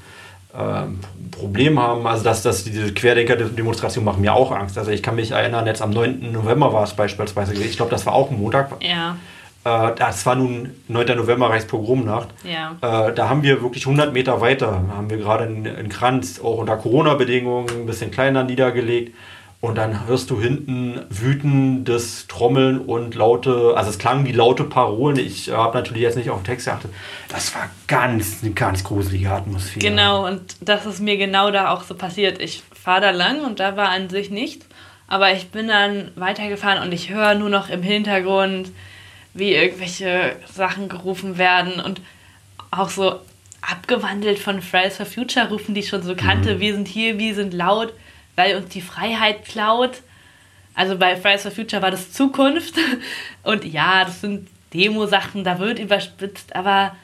ähm, Problem haben. Also dass, dass diese Querdenker-Demonstrationen machen mir auch Angst. Also ich kann mich erinnern, jetzt am 9. November war es beispielsweise. Ich glaube, das war auch ein Montag. Ja. Äh, das war nun 9. November Reichspogromnacht. Ja. Äh, da haben wir wirklich 100 Meter weiter, haben wir gerade einen Kranz, auch unter Corona-Bedingungen, ein bisschen kleiner niedergelegt. Und dann hörst du hinten wütendes Trommeln und laute, also es klang wie laute Parolen. Ich habe natürlich jetzt nicht auf den Text geachtet. Das war ganz, eine ganz gruselige Atmosphäre. Genau, und das ist mir genau da auch so passiert. Ich fahre da lang und da war an sich nichts. Aber ich bin dann weitergefahren und ich höre nur noch im Hintergrund, wie irgendwelche Sachen gerufen werden und auch so abgewandelt von Fridays for Future rufen, die ich schon so kannte. Mhm. Wir sind hier, wir sind laut weil uns die Freiheit klaut. Also bei Fridays for Future war das Zukunft. (laughs) Und ja, das sind Demo-Sachen, da wird überspitzt, aber.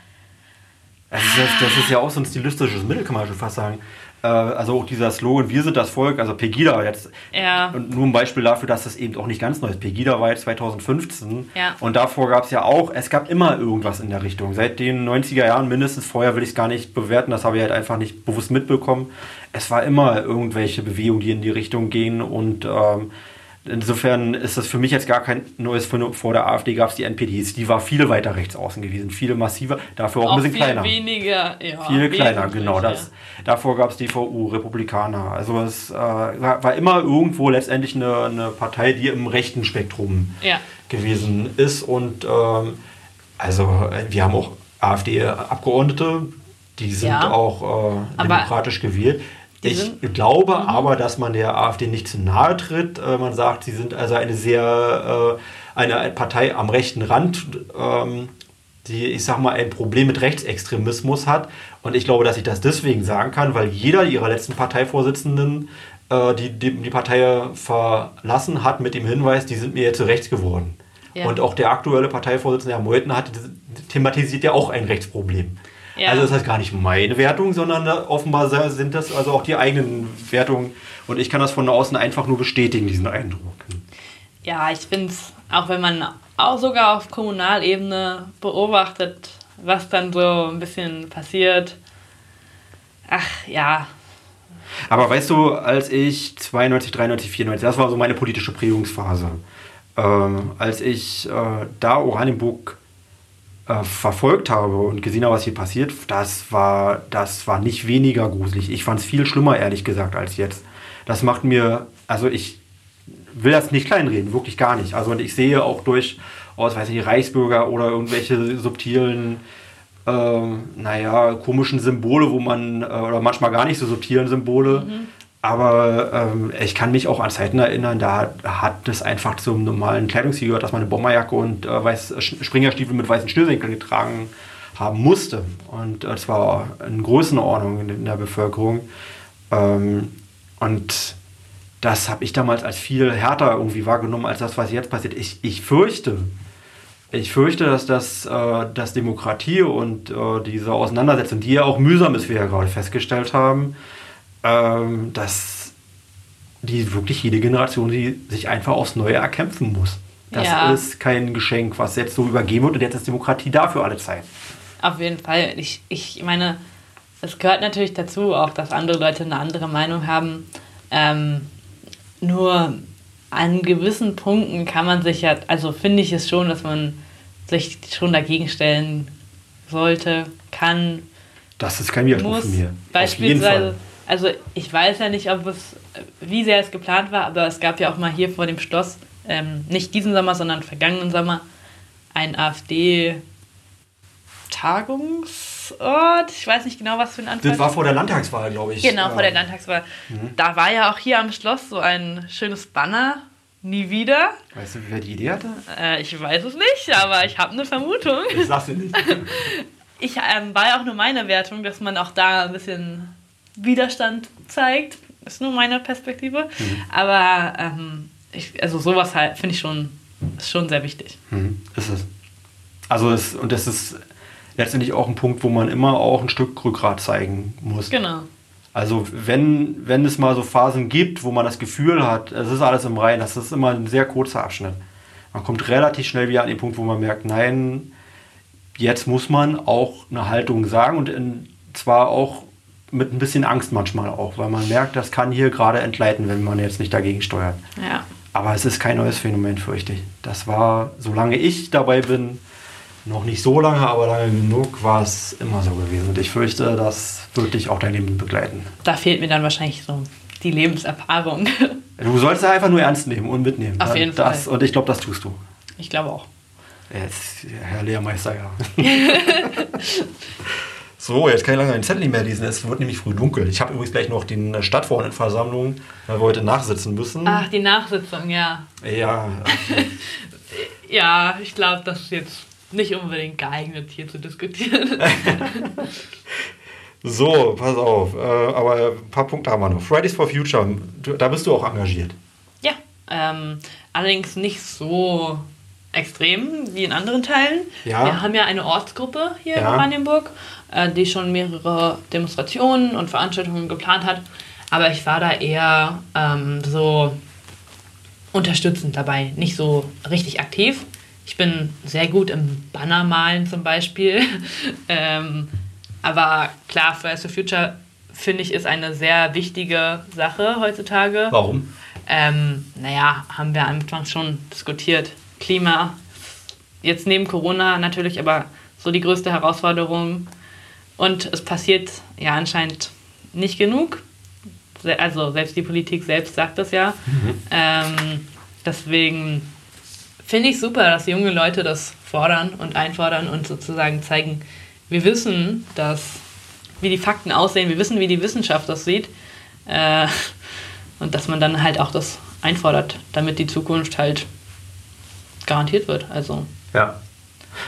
Das ist, das ist ja auch so ein stilistisches Mittel, kann man schon fast sagen. Äh, also auch dieser Slogan, wir sind das Volk, also Pegida jetzt. Ja. Und nur ein Beispiel dafür, dass das eben auch nicht ganz neu ist. Pegida war jetzt 2015 ja. und davor gab es ja auch, es gab immer irgendwas in der Richtung. Seit den 90er Jahren mindestens, vorher will ich es gar nicht bewerten, das habe ich halt einfach nicht bewusst mitbekommen. Es war immer irgendwelche Bewegungen, die in die Richtung gehen und ähm, Insofern ist das für mich jetzt gar kein neues Phänomen. Vor der AfD gab es die NPDs, die war viel weiter rechts außen gewesen, viel massiver, dafür auch, auch ein bisschen viel kleiner. weniger, ja. Viel kleiner, genau. Das, davor gab es DVU, Republikaner. Also es äh, war, war, immer irgendwo letztendlich eine, eine, Partei, die im rechten Spektrum ja. gewesen ist. Und ähm, also wir haben auch AfD-Abgeordnete, die sind ja. auch äh, demokratisch gewählt. Ich glaube mhm. aber, dass man der AfD nicht zu nahe tritt. Äh, man sagt, sie sind also eine sehr, äh, eine Partei am rechten Rand, ähm, die, ich sag mal, ein Problem mit Rechtsextremismus hat. Und ich glaube, dass ich das deswegen sagen kann, weil jeder ihrer letzten Parteivorsitzenden äh, die, die, die Partei verlassen hat mit dem Hinweis, die sind mir jetzt zu rechts geworden. Ja. Und auch der aktuelle Parteivorsitzende, Herr Meuthen, hat thematisiert ja auch ein Rechtsproblem. Ja. Also das heißt gar nicht meine Wertung, sondern offenbar sind das also auch die eigenen Wertungen. Und ich kann das von außen einfach nur bestätigen, diesen Eindruck. Ja, ich finde es, auch wenn man auch sogar auf Kommunalebene beobachtet, was dann so ein bisschen passiert. Ach ja. Aber weißt du, als ich 92, 93, 94, das war so meine politische Prägungsphase, ähm, als ich äh, da Oranienburg äh, verfolgt habe und gesehen habe, was hier passiert, das war, das war nicht weniger gruselig. Ich fand es viel schlimmer, ehrlich gesagt, als jetzt. Das macht mir, also ich will das nicht kleinreden, wirklich gar nicht. Also und ich sehe auch durch, aus, weiß nicht, Reichsbürger oder irgendwelche subtilen, äh, naja, komischen Symbole, wo man, äh, oder manchmal gar nicht so subtilen Symbole, mhm. Aber ähm, ich kann mich auch an Zeiten erinnern, da hat es einfach zum normalen Kleidungsstil gehört, dass man eine Bomberjacke und äh, weiß, Springerstiefel mit weißen Schnürsenkeln getragen haben musste. Und das war in Größenordnung in, in der Bevölkerung. Ähm, und das habe ich damals als viel härter irgendwie wahrgenommen, als das, was jetzt passiert. Ich, ich fürchte, ich fürchte, dass das äh, dass Demokratie und äh, diese Auseinandersetzung, die ja auch mühsam ist, wie wir ja gerade festgestellt haben, ähm, dass die wirklich jede Generation die sich einfach aufs Neue erkämpfen muss. Das ja. ist kein Geschenk, was jetzt so übergeben wird und jetzt ist Demokratie da für alle Zeit. Auf jeden Fall. Ich, ich meine, es gehört natürlich dazu, auch dass andere Leute eine andere Meinung haben. Ähm, nur an gewissen Punkten kann man sich ja, also finde ich es schon, dass man sich schon dagegen stellen sollte, kann. Das ist kein Widerspruch von mir. Beispielsweise, also ich weiß ja nicht, ob es, wie sehr es geplant war, aber es gab ja auch mal hier vor dem Schloss, ähm, nicht diesen Sommer, sondern vergangenen Sommer, ein AfD-Tagungsort. Ich weiß nicht genau, was für ein Anfang. Das war vor der Landtagswahl, glaube ich. Genau, vor der Landtagswahl. Mhm. Da war ja auch hier am Schloss so ein schönes Banner. Nie wieder. Weißt du, wer die Idee hatte? Äh, ich weiß es nicht, aber ich habe eine Vermutung. Ich sag's dir nicht. (laughs) Ich ähm, war ja auch nur meine Wertung, dass man auch da ein bisschen Widerstand zeigt. Ist nur meine Perspektive. Mhm. Aber ähm, ich, also sowas halt finde ich schon, ist schon sehr wichtig. Mhm, ist es. Also es, und das ist letztendlich auch ein Punkt, wo man immer auch ein Stück Rückgrat zeigen muss. Genau. Also wenn, wenn es mal so Phasen gibt, wo man das Gefühl hat, es ist alles im Reinen, das ist immer ein sehr kurzer Abschnitt. Man kommt relativ schnell wieder an den Punkt, wo man merkt, nein, jetzt muss man auch eine Haltung sagen und in, zwar auch mit ein bisschen Angst manchmal auch, weil man merkt, das kann hier gerade entgleiten, wenn man jetzt nicht dagegen steuert. Ja. Aber es ist kein neues Phänomen, fürchte ich. Das war, solange ich dabei bin, noch nicht so lange, aber lange genug, war es immer so gewesen. Und ich fürchte, das wird dich auch dein Leben begleiten. Da fehlt mir dann wahrscheinlich so die Lebenserfahrung. (laughs) Du sollst es einfach nur ernst nehmen und mitnehmen. Auf jeden das, Fall. Und ich glaube, das tust du. Ich glaube auch. Jetzt, Herr Lehrmeister, ja. (laughs) (laughs) so, jetzt kann ich lange einen Zettel nicht mehr lesen. Es wird nämlich früh dunkel. Ich habe übrigens gleich noch die Stadtverordnetenversammlung, weil wir heute nachsitzen müssen. Ach, die Nachsitzung, ja. Ja, (laughs) Ja, ich glaube, das ist jetzt nicht unbedingt geeignet, hier zu diskutieren. (laughs) so, pass auf. Äh, aber ein paar Punkte haben wir noch. Fridays for Future, da bist du auch engagiert. ja, ähm, allerdings nicht so extrem wie in anderen Teilen. Ja. Wir haben ja eine Ortsgruppe hier Ja. in Oranienburg, äh, die schon mehrere Demonstrationen und Veranstaltungen geplant hat. Aber ich war da eher ähm, so unterstützend dabei, nicht so richtig aktiv. Ich bin sehr gut im Bannermalen zum Beispiel. (laughs) ähm, aber klar, Fridays for Future finde ich ist eine sehr wichtige Sache heutzutage. Warum? Ähm, naja, haben wir anfangs schon diskutiert. Klima, jetzt neben Corona natürlich, aber so die größte Herausforderung. Und es passiert ja anscheinend nicht genug. Also selbst die Politik selbst sagt das ja. Ähm, deswegen finde ich super, dass junge Leute das fordern und einfordern und sozusagen zeigen, wir wissen, dass, wie die Fakten aussehen, wir wissen, wie die Wissenschaft das sieht. Äh, und dass man dann halt auch das einfordert, damit die Zukunft halt garantiert wird. Also Ja.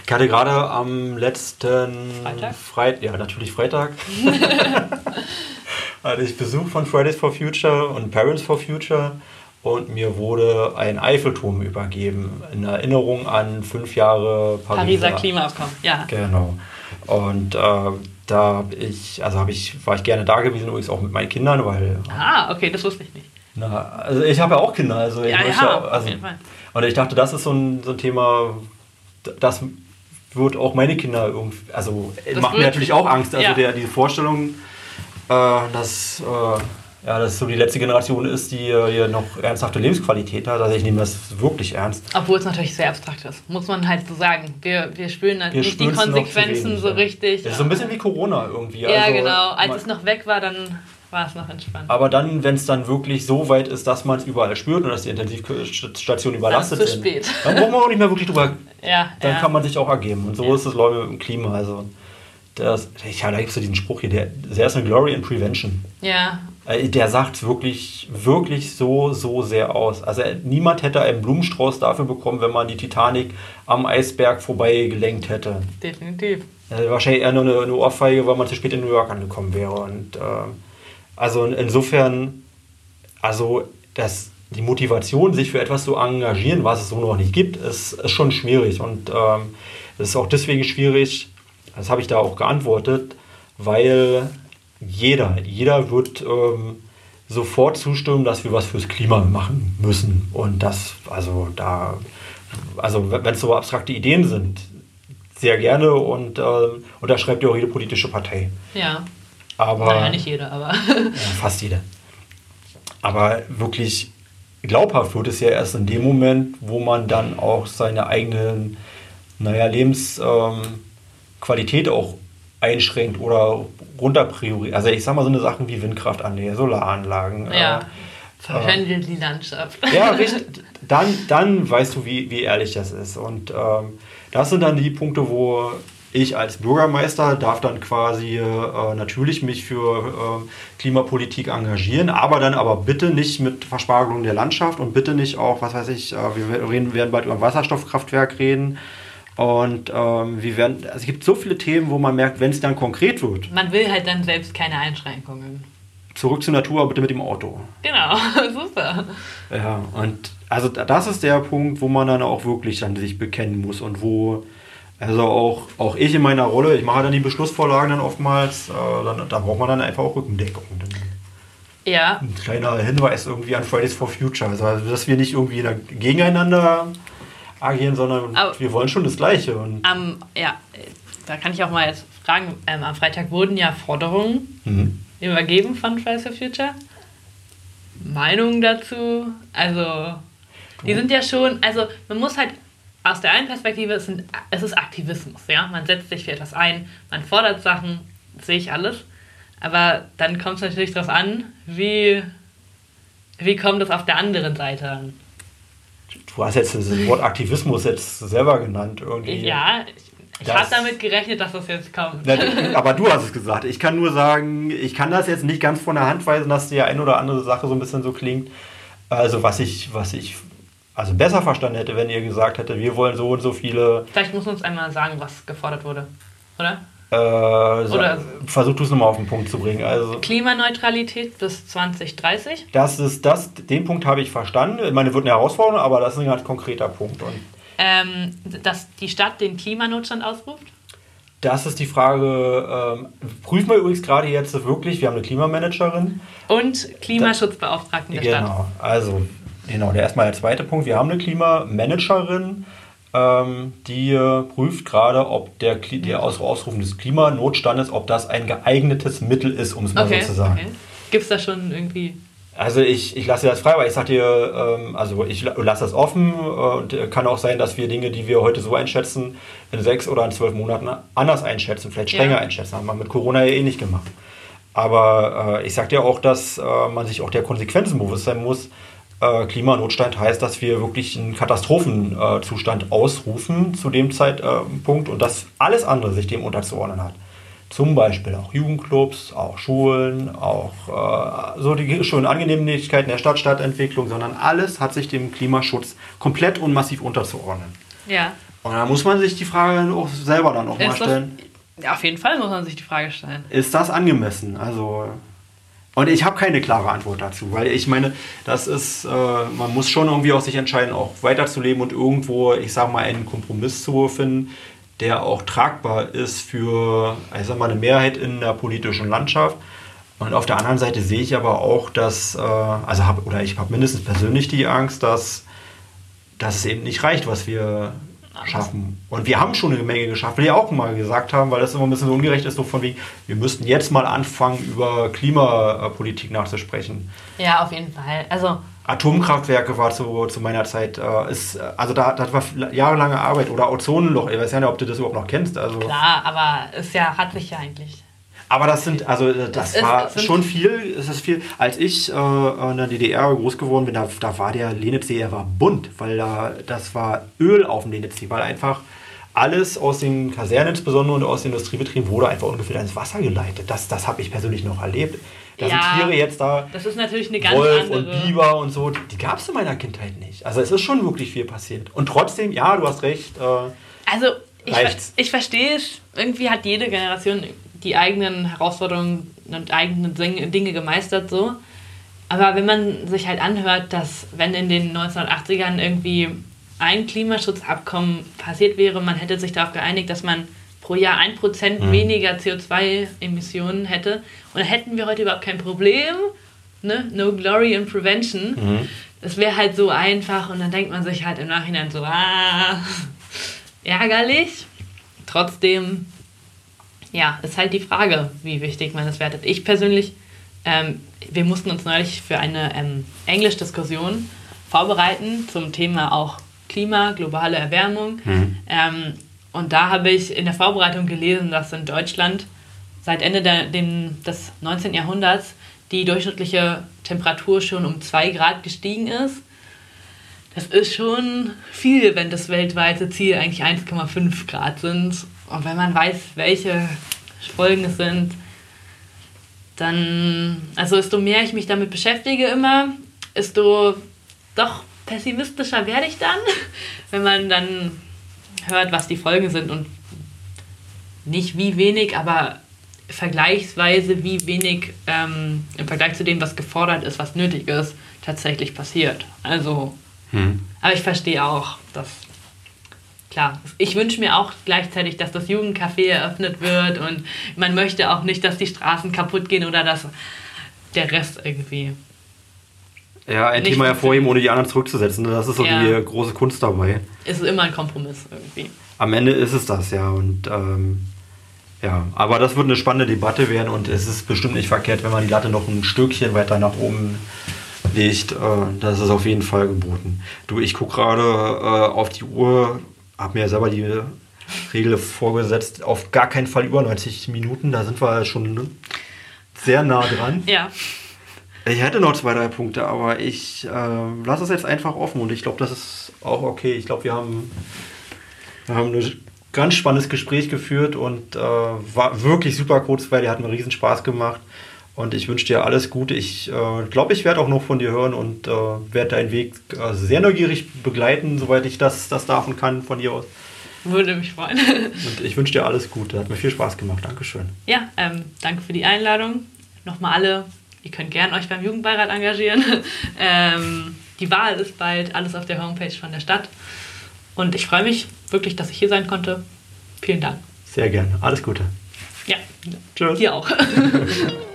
Ich hatte gerade am letzten Freitag? Freit- ja, natürlich Freitag. (laughs) hatte ich Besuch von Fridays for Future und Parents for Future und mir wurde ein Eiffelturm übergeben in Erinnerung an fünf Jahre Pariser, Pariser Klimaabkommen, ja. Genau. Und äh, da ich, also hab ich, war ich gerne da gewesen, übrigens auch mit meinen Kindern, weil Ah, okay, das wusste ich nicht. na, also ich habe ja auch Kinder, also ich Ja, möchte ja, auf also, jeden Fall. und ich dachte, das ist so ein, so ein Thema, das wird auch meine Kinder irgendwie, also Das macht mir natürlich auch Angst, also ja. der, diese Vorstellung, äh, dass, äh, ja, dass so die letzte Generation ist, die äh, hier noch ernsthafte Lebensqualität hat, also ich nehme das wirklich ernst. Obwohl es natürlich sehr abstrakt ist, muss man halt so sagen. Wir, wir spüren halt Wir nicht die Konsequenzen wenig, so richtig. Das ist so ein bisschen wie Corona irgendwie. ja, also, genau. Als es noch weg war, dann war es noch entspannt. Aber dann, wenn es dann wirklich so weit ist, dass man es überall spürt und dass die Intensivstationen überlastet zu sind, spät. dann braucht man auch nicht mehr wirklich drüber. (laughs) ja, Dann ja. kann man sich auch ergeben. Und so Ja. ist es, Leute, mit dem Klima. Also, das, ja, da gibt es so diesen Spruch hier, der, there is no glory in prevention. ja, Äh, Der sagt wirklich, wirklich so, so sehr aus. Also äh, niemand hätte einen Blumenstrauß dafür bekommen, wenn man die Titanic am Eisberg vorbei gelenkt hätte. definitiv. Äh, wahrscheinlich eher nur eine, eine Ohrfeige, weil man zu spät in New York angekommen wäre. Und ähm, also in- insofern, also das, die Motivation, sich für etwas zu engagieren, was es so noch nicht gibt, ist, ist schon schwierig. Und ähm, es ist auch deswegen schwierig, das habe ich da auch geantwortet, weil jeder, jeder wird ähm, sofort zustimmen, dass wir was fürs Klima machen müssen. Und das, also da, also wenn es so abstrakte Ideen sind, sehr gerne und ähm, unterschreibt ja auch jede politische Partei. Ja. Aber naja, nicht jeder, aber. fast jede. Aber wirklich glaubhaft wird es ja erst in dem Moment, wo man dann auch seine eigenen, naja, Lebensqualität ähm, auch einschränkt oder runter priorisiert. Also ich sag mal so eine Sachen wie Windkraftanlage, Solaranlagen. Ja. Äh, Verwendet die Landschaft. Ja, (laughs) richtig. Dann, dann weißt du, wie, wie ehrlich das ist. Und ähm, das sind dann die Punkte, wo ich als Bürgermeister darf dann quasi äh, natürlich mich für äh, Klimapolitik engagieren, aber dann aber bitte nicht mit Verspargelung der Landschaft und bitte nicht auch, was weiß ich, äh, wir reden, werden bald über ein Wasserstoffkraftwerk reden. Und ähm, wir werden, also es gibt so viele Themen, wo man merkt, wenn es dann konkret wird. Man will halt dann selbst keine Einschränkungen. Zurück zur Natur, aber bitte mit dem Auto. Genau, (laughs) super. Ja, und also das ist der Punkt, wo man dann auch wirklich dann sich bekennen muss und wo also auch, auch ich in meiner Rolle, ich mache dann die Beschlussvorlagen dann oftmals, äh, dann, da braucht man dann einfach auch Rückendeckung. Ja. Ein kleiner Hinweis irgendwie an Fridays for Future, also dass wir nicht irgendwie gegeneinander agieren, sondern Aber wir wollen schon das Gleiche. Und am, ja, da kann ich auch mal jetzt fragen, ähm, am Freitag wurden ja Forderungen mhm. übergeben von Fridays for Future. Meinungen dazu? Also, die sind ja schon, also man muss halt aus der einen Perspektive, es, sind, es ist Aktivismus, ja. Man setzt sich für etwas ein, man fordert Sachen, sehe ich alles. Aber dann kommt es natürlich darauf an, wie, wie kommt es auf der anderen Seite an. Du hast jetzt das Wort Aktivismus jetzt selber genannt. Irgendwie. Ja, ich, ich habe damit gerechnet, dass das jetzt kommt. (laughs) aber du hast es gesagt. Ich kann nur sagen, ich kann das jetzt nicht ganz von der Hand weisen, dass die eine oder andere Sache so ein bisschen so klingt. Also was ich, was ich also besser verstanden hätte, wenn ihr gesagt hättet, wir wollen so und so viele. Vielleicht muss uns einmal sagen, was gefordert wurde, oder? Äh, oder versuch du es nochmal auf den Punkt zu bringen. Also, Klimaneutralität bis 2030? Das ist das, den Punkt habe ich verstanden. Ich meine, wird eine Herausforderung, aber das ist ein ganz konkreter Punkt. Und ähm, dass die Stadt den Klimanotstand ausruft? Das ist die Frage. Ähm, prüfen wir übrigens gerade jetzt wirklich. Wir haben eine Klimamanagerin. Und Klimaschutzbeauftragten der genau, Stadt. Genau. Also Genau, der erstmal der zweite Punkt. Wir haben eine Klimamanagerin, ähm, die äh, prüft gerade, ob der, der Aus Ausrufen des Klimanotstandes, ob das ein geeignetes Mittel ist, um es mal okay, so zu sagen. Okay. Gibt es da schon irgendwie also ich, ich lasse das frei, weil ich sage dir, ähm, also ich lasse das offen äh, und äh, kann auch sein, dass wir Dinge, die wir heute so einschätzen, in sechs oder in zwölf Monaten anders einschätzen, vielleicht strenger ja. einschätzen. Haben wir mit Corona ja eh nicht gemacht. Aber äh, ich sage dir auch, dass äh, man sich auch der Konsequenzen bewusst sein muss, äh, Klimanotstand heißt, dass wir wirklich einen Katastrophenzustand ausrufen zu dem Zeitpunkt und dass alles andere sich dem unterzuordnen hat. Zum Beispiel auch Jugendclubs, auch Schulen, auch äh, so die schönen Angenehmlichkeiten der Stadt, Stadtentwicklung, sondern alles hat sich dem Klimaschutz komplett und massiv unterzuordnen. Ja. Und da muss man sich die Frage auch selber dann auch mal stellen. Das, ja, auf jeden Fall muss man sich die Frage stellen. Ist das angemessen? Also und ich habe keine klare Antwort dazu, weil ich meine, das ist, äh, man muss schon irgendwie auch sich entscheiden, auch weiterzuleben und irgendwo, ich sage mal, einen Kompromiss zu finden, der auch tragbar ist für, ich sag mal, eine Mehrheit in der politischen Landschaft. Und auf der anderen Seite sehe ich aber auch, dass, äh, also hab, oder ich habe mindestens persönlich die Angst, dass, dass es eben nicht reicht, was wir schaffen. Und wir haben schon eine Menge geschafft, will ich auch mal gesagt haben, weil das immer ein bisschen so ungerecht ist, so von wegen, wir müssten jetzt mal anfangen, über Klimapolitik nachzusprechen. Ja, auf jeden Fall. Also Atomkraftwerke war zu, zu meiner Zeit, äh, ist, also da, das war jahrelange Arbeit oder Ozonloch, ich weiß ja nicht, ob du das überhaupt noch kennst. Also. Klar, aber es ja, hat sich ja eigentlich aber das sind, also äh, das, das war ist, schon viel, es ist viel. Als ich äh, in der DDR groß geworden bin, da, da war der Lenitzsee, er war bunt, weil da, das war Öl auf dem Lenitzsee, weil einfach alles aus den Kasernen insbesondere und aus den Industriebetrieben wurde einfach ungefähr ins Wasser geleitet. Das, das habe ich persönlich noch erlebt. Da ja, sind Tiere jetzt da. Das ist natürlich eine ganz Wolf andere. und Biber und so. Die gab es in meiner Kindheit nicht. Also es ist schon wirklich viel passiert. Und trotzdem, ja, du hast recht. Äh, also ich, ich verstehe es. Irgendwie hat jede Generation die eigenen Herausforderungen und eigenen Dinge gemeistert so. Aber wenn man sich halt anhört, dass wenn in den 1980ern irgendwie ein Klimaschutzabkommen passiert wäre, man hätte sich darauf geeinigt, dass man pro Jahr ein Prozent mhm. weniger CO2-Emissionen hätte. Und dann hätten wir heute überhaupt kein Problem. Ne? No glory in prevention. Mhm. Das wäre halt so einfach und dann denkt man sich halt im Nachhinein so, ah, (laughs) ärgerlich. Trotzdem ja, ist halt die Frage, wie wichtig man es wertet. Ich persönlich, ähm, wir mussten uns neulich für eine ähm, Englisch-Diskussion vorbereiten zum Thema auch Klima, globale Erwärmung. Mhm. Ähm, und da habe ich in der Vorbereitung gelesen, dass in Deutschland seit Ende der, dem, des 19. Jahrhunderts die durchschnittliche Temperatur schon um 2 Grad gestiegen ist. Das ist schon viel, wenn das weltweite Ziel eigentlich 1,5 Grad sind. Und wenn man weiß, welche Folgen es sind, dann, also desto mehr ich mich damit beschäftige immer, desto doch pessimistischer werde ich dann, (laughs) wenn man dann hört, was die Folgen sind und nicht wie wenig, aber vergleichsweise wie wenig ähm, im Vergleich zu dem, was gefordert ist, was nötig ist, tatsächlich passiert. Also, hm. aber ich verstehe auch, dass klar, ich wünsche mir auch gleichzeitig, dass das Jugendcafé eröffnet wird und man möchte auch nicht, dass die Straßen kaputt gehen oder dass der Rest irgendwie. Ja, ein Thema hervorheben, ohne die anderen zurückzusetzen. Das ist so ja. die große Kunst dabei. Es ist immer ein Kompromiss irgendwie. Am Ende ist es das, ja. Und ähm, ja, aber das wird eine spannende Debatte werden und es ist bestimmt nicht verkehrt, wenn man die Latte noch ein Stückchen weiter nach oben legt. Äh, das ist auf jeden Fall geboten. Du, ich gucke gerade äh, auf die Uhr, habe mir selber die Regel vorgesetzt, auf gar keinen Fall über 90 Minuten. Da sind wir schon sehr nah dran. Ja. Ich hätte noch zwei, drei Punkte, aber ich äh, lasse es jetzt einfach offen und ich glaube, das ist auch okay. Ich glaube, wir haben, wir haben ein ganz spannendes Gespräch geführt und äh, war wirklich super kurzweilig, hat mir riesen Spaß gemacht. Und ich wünsche dir alles Gute. Ich äh, glaube, ich werde auch noch von dir hören und äh, werde deinen Weg äh, sehr neugierig begleiten, soweit ich das, das darf und kann von dir aus. Würde mich freuen. (laughs) und ich wünsche dir alles Gute. Hat mir viel Spaß gemacht. Dankeschön. Ja, ähm, danke für die Einladung. Nochmal alle, ihr könnt gern euch beim Jugendbeirat engagieren. (laughs) ähm, die Wahl ist bald, alles auf der Homepage von der Stadt. Und ich freue mich wirklich, dass ich hier sein konnte. Vielen Dank. Sehr gerne. Alles Gute. Ja. Tschüss. Dir auch. (laughs)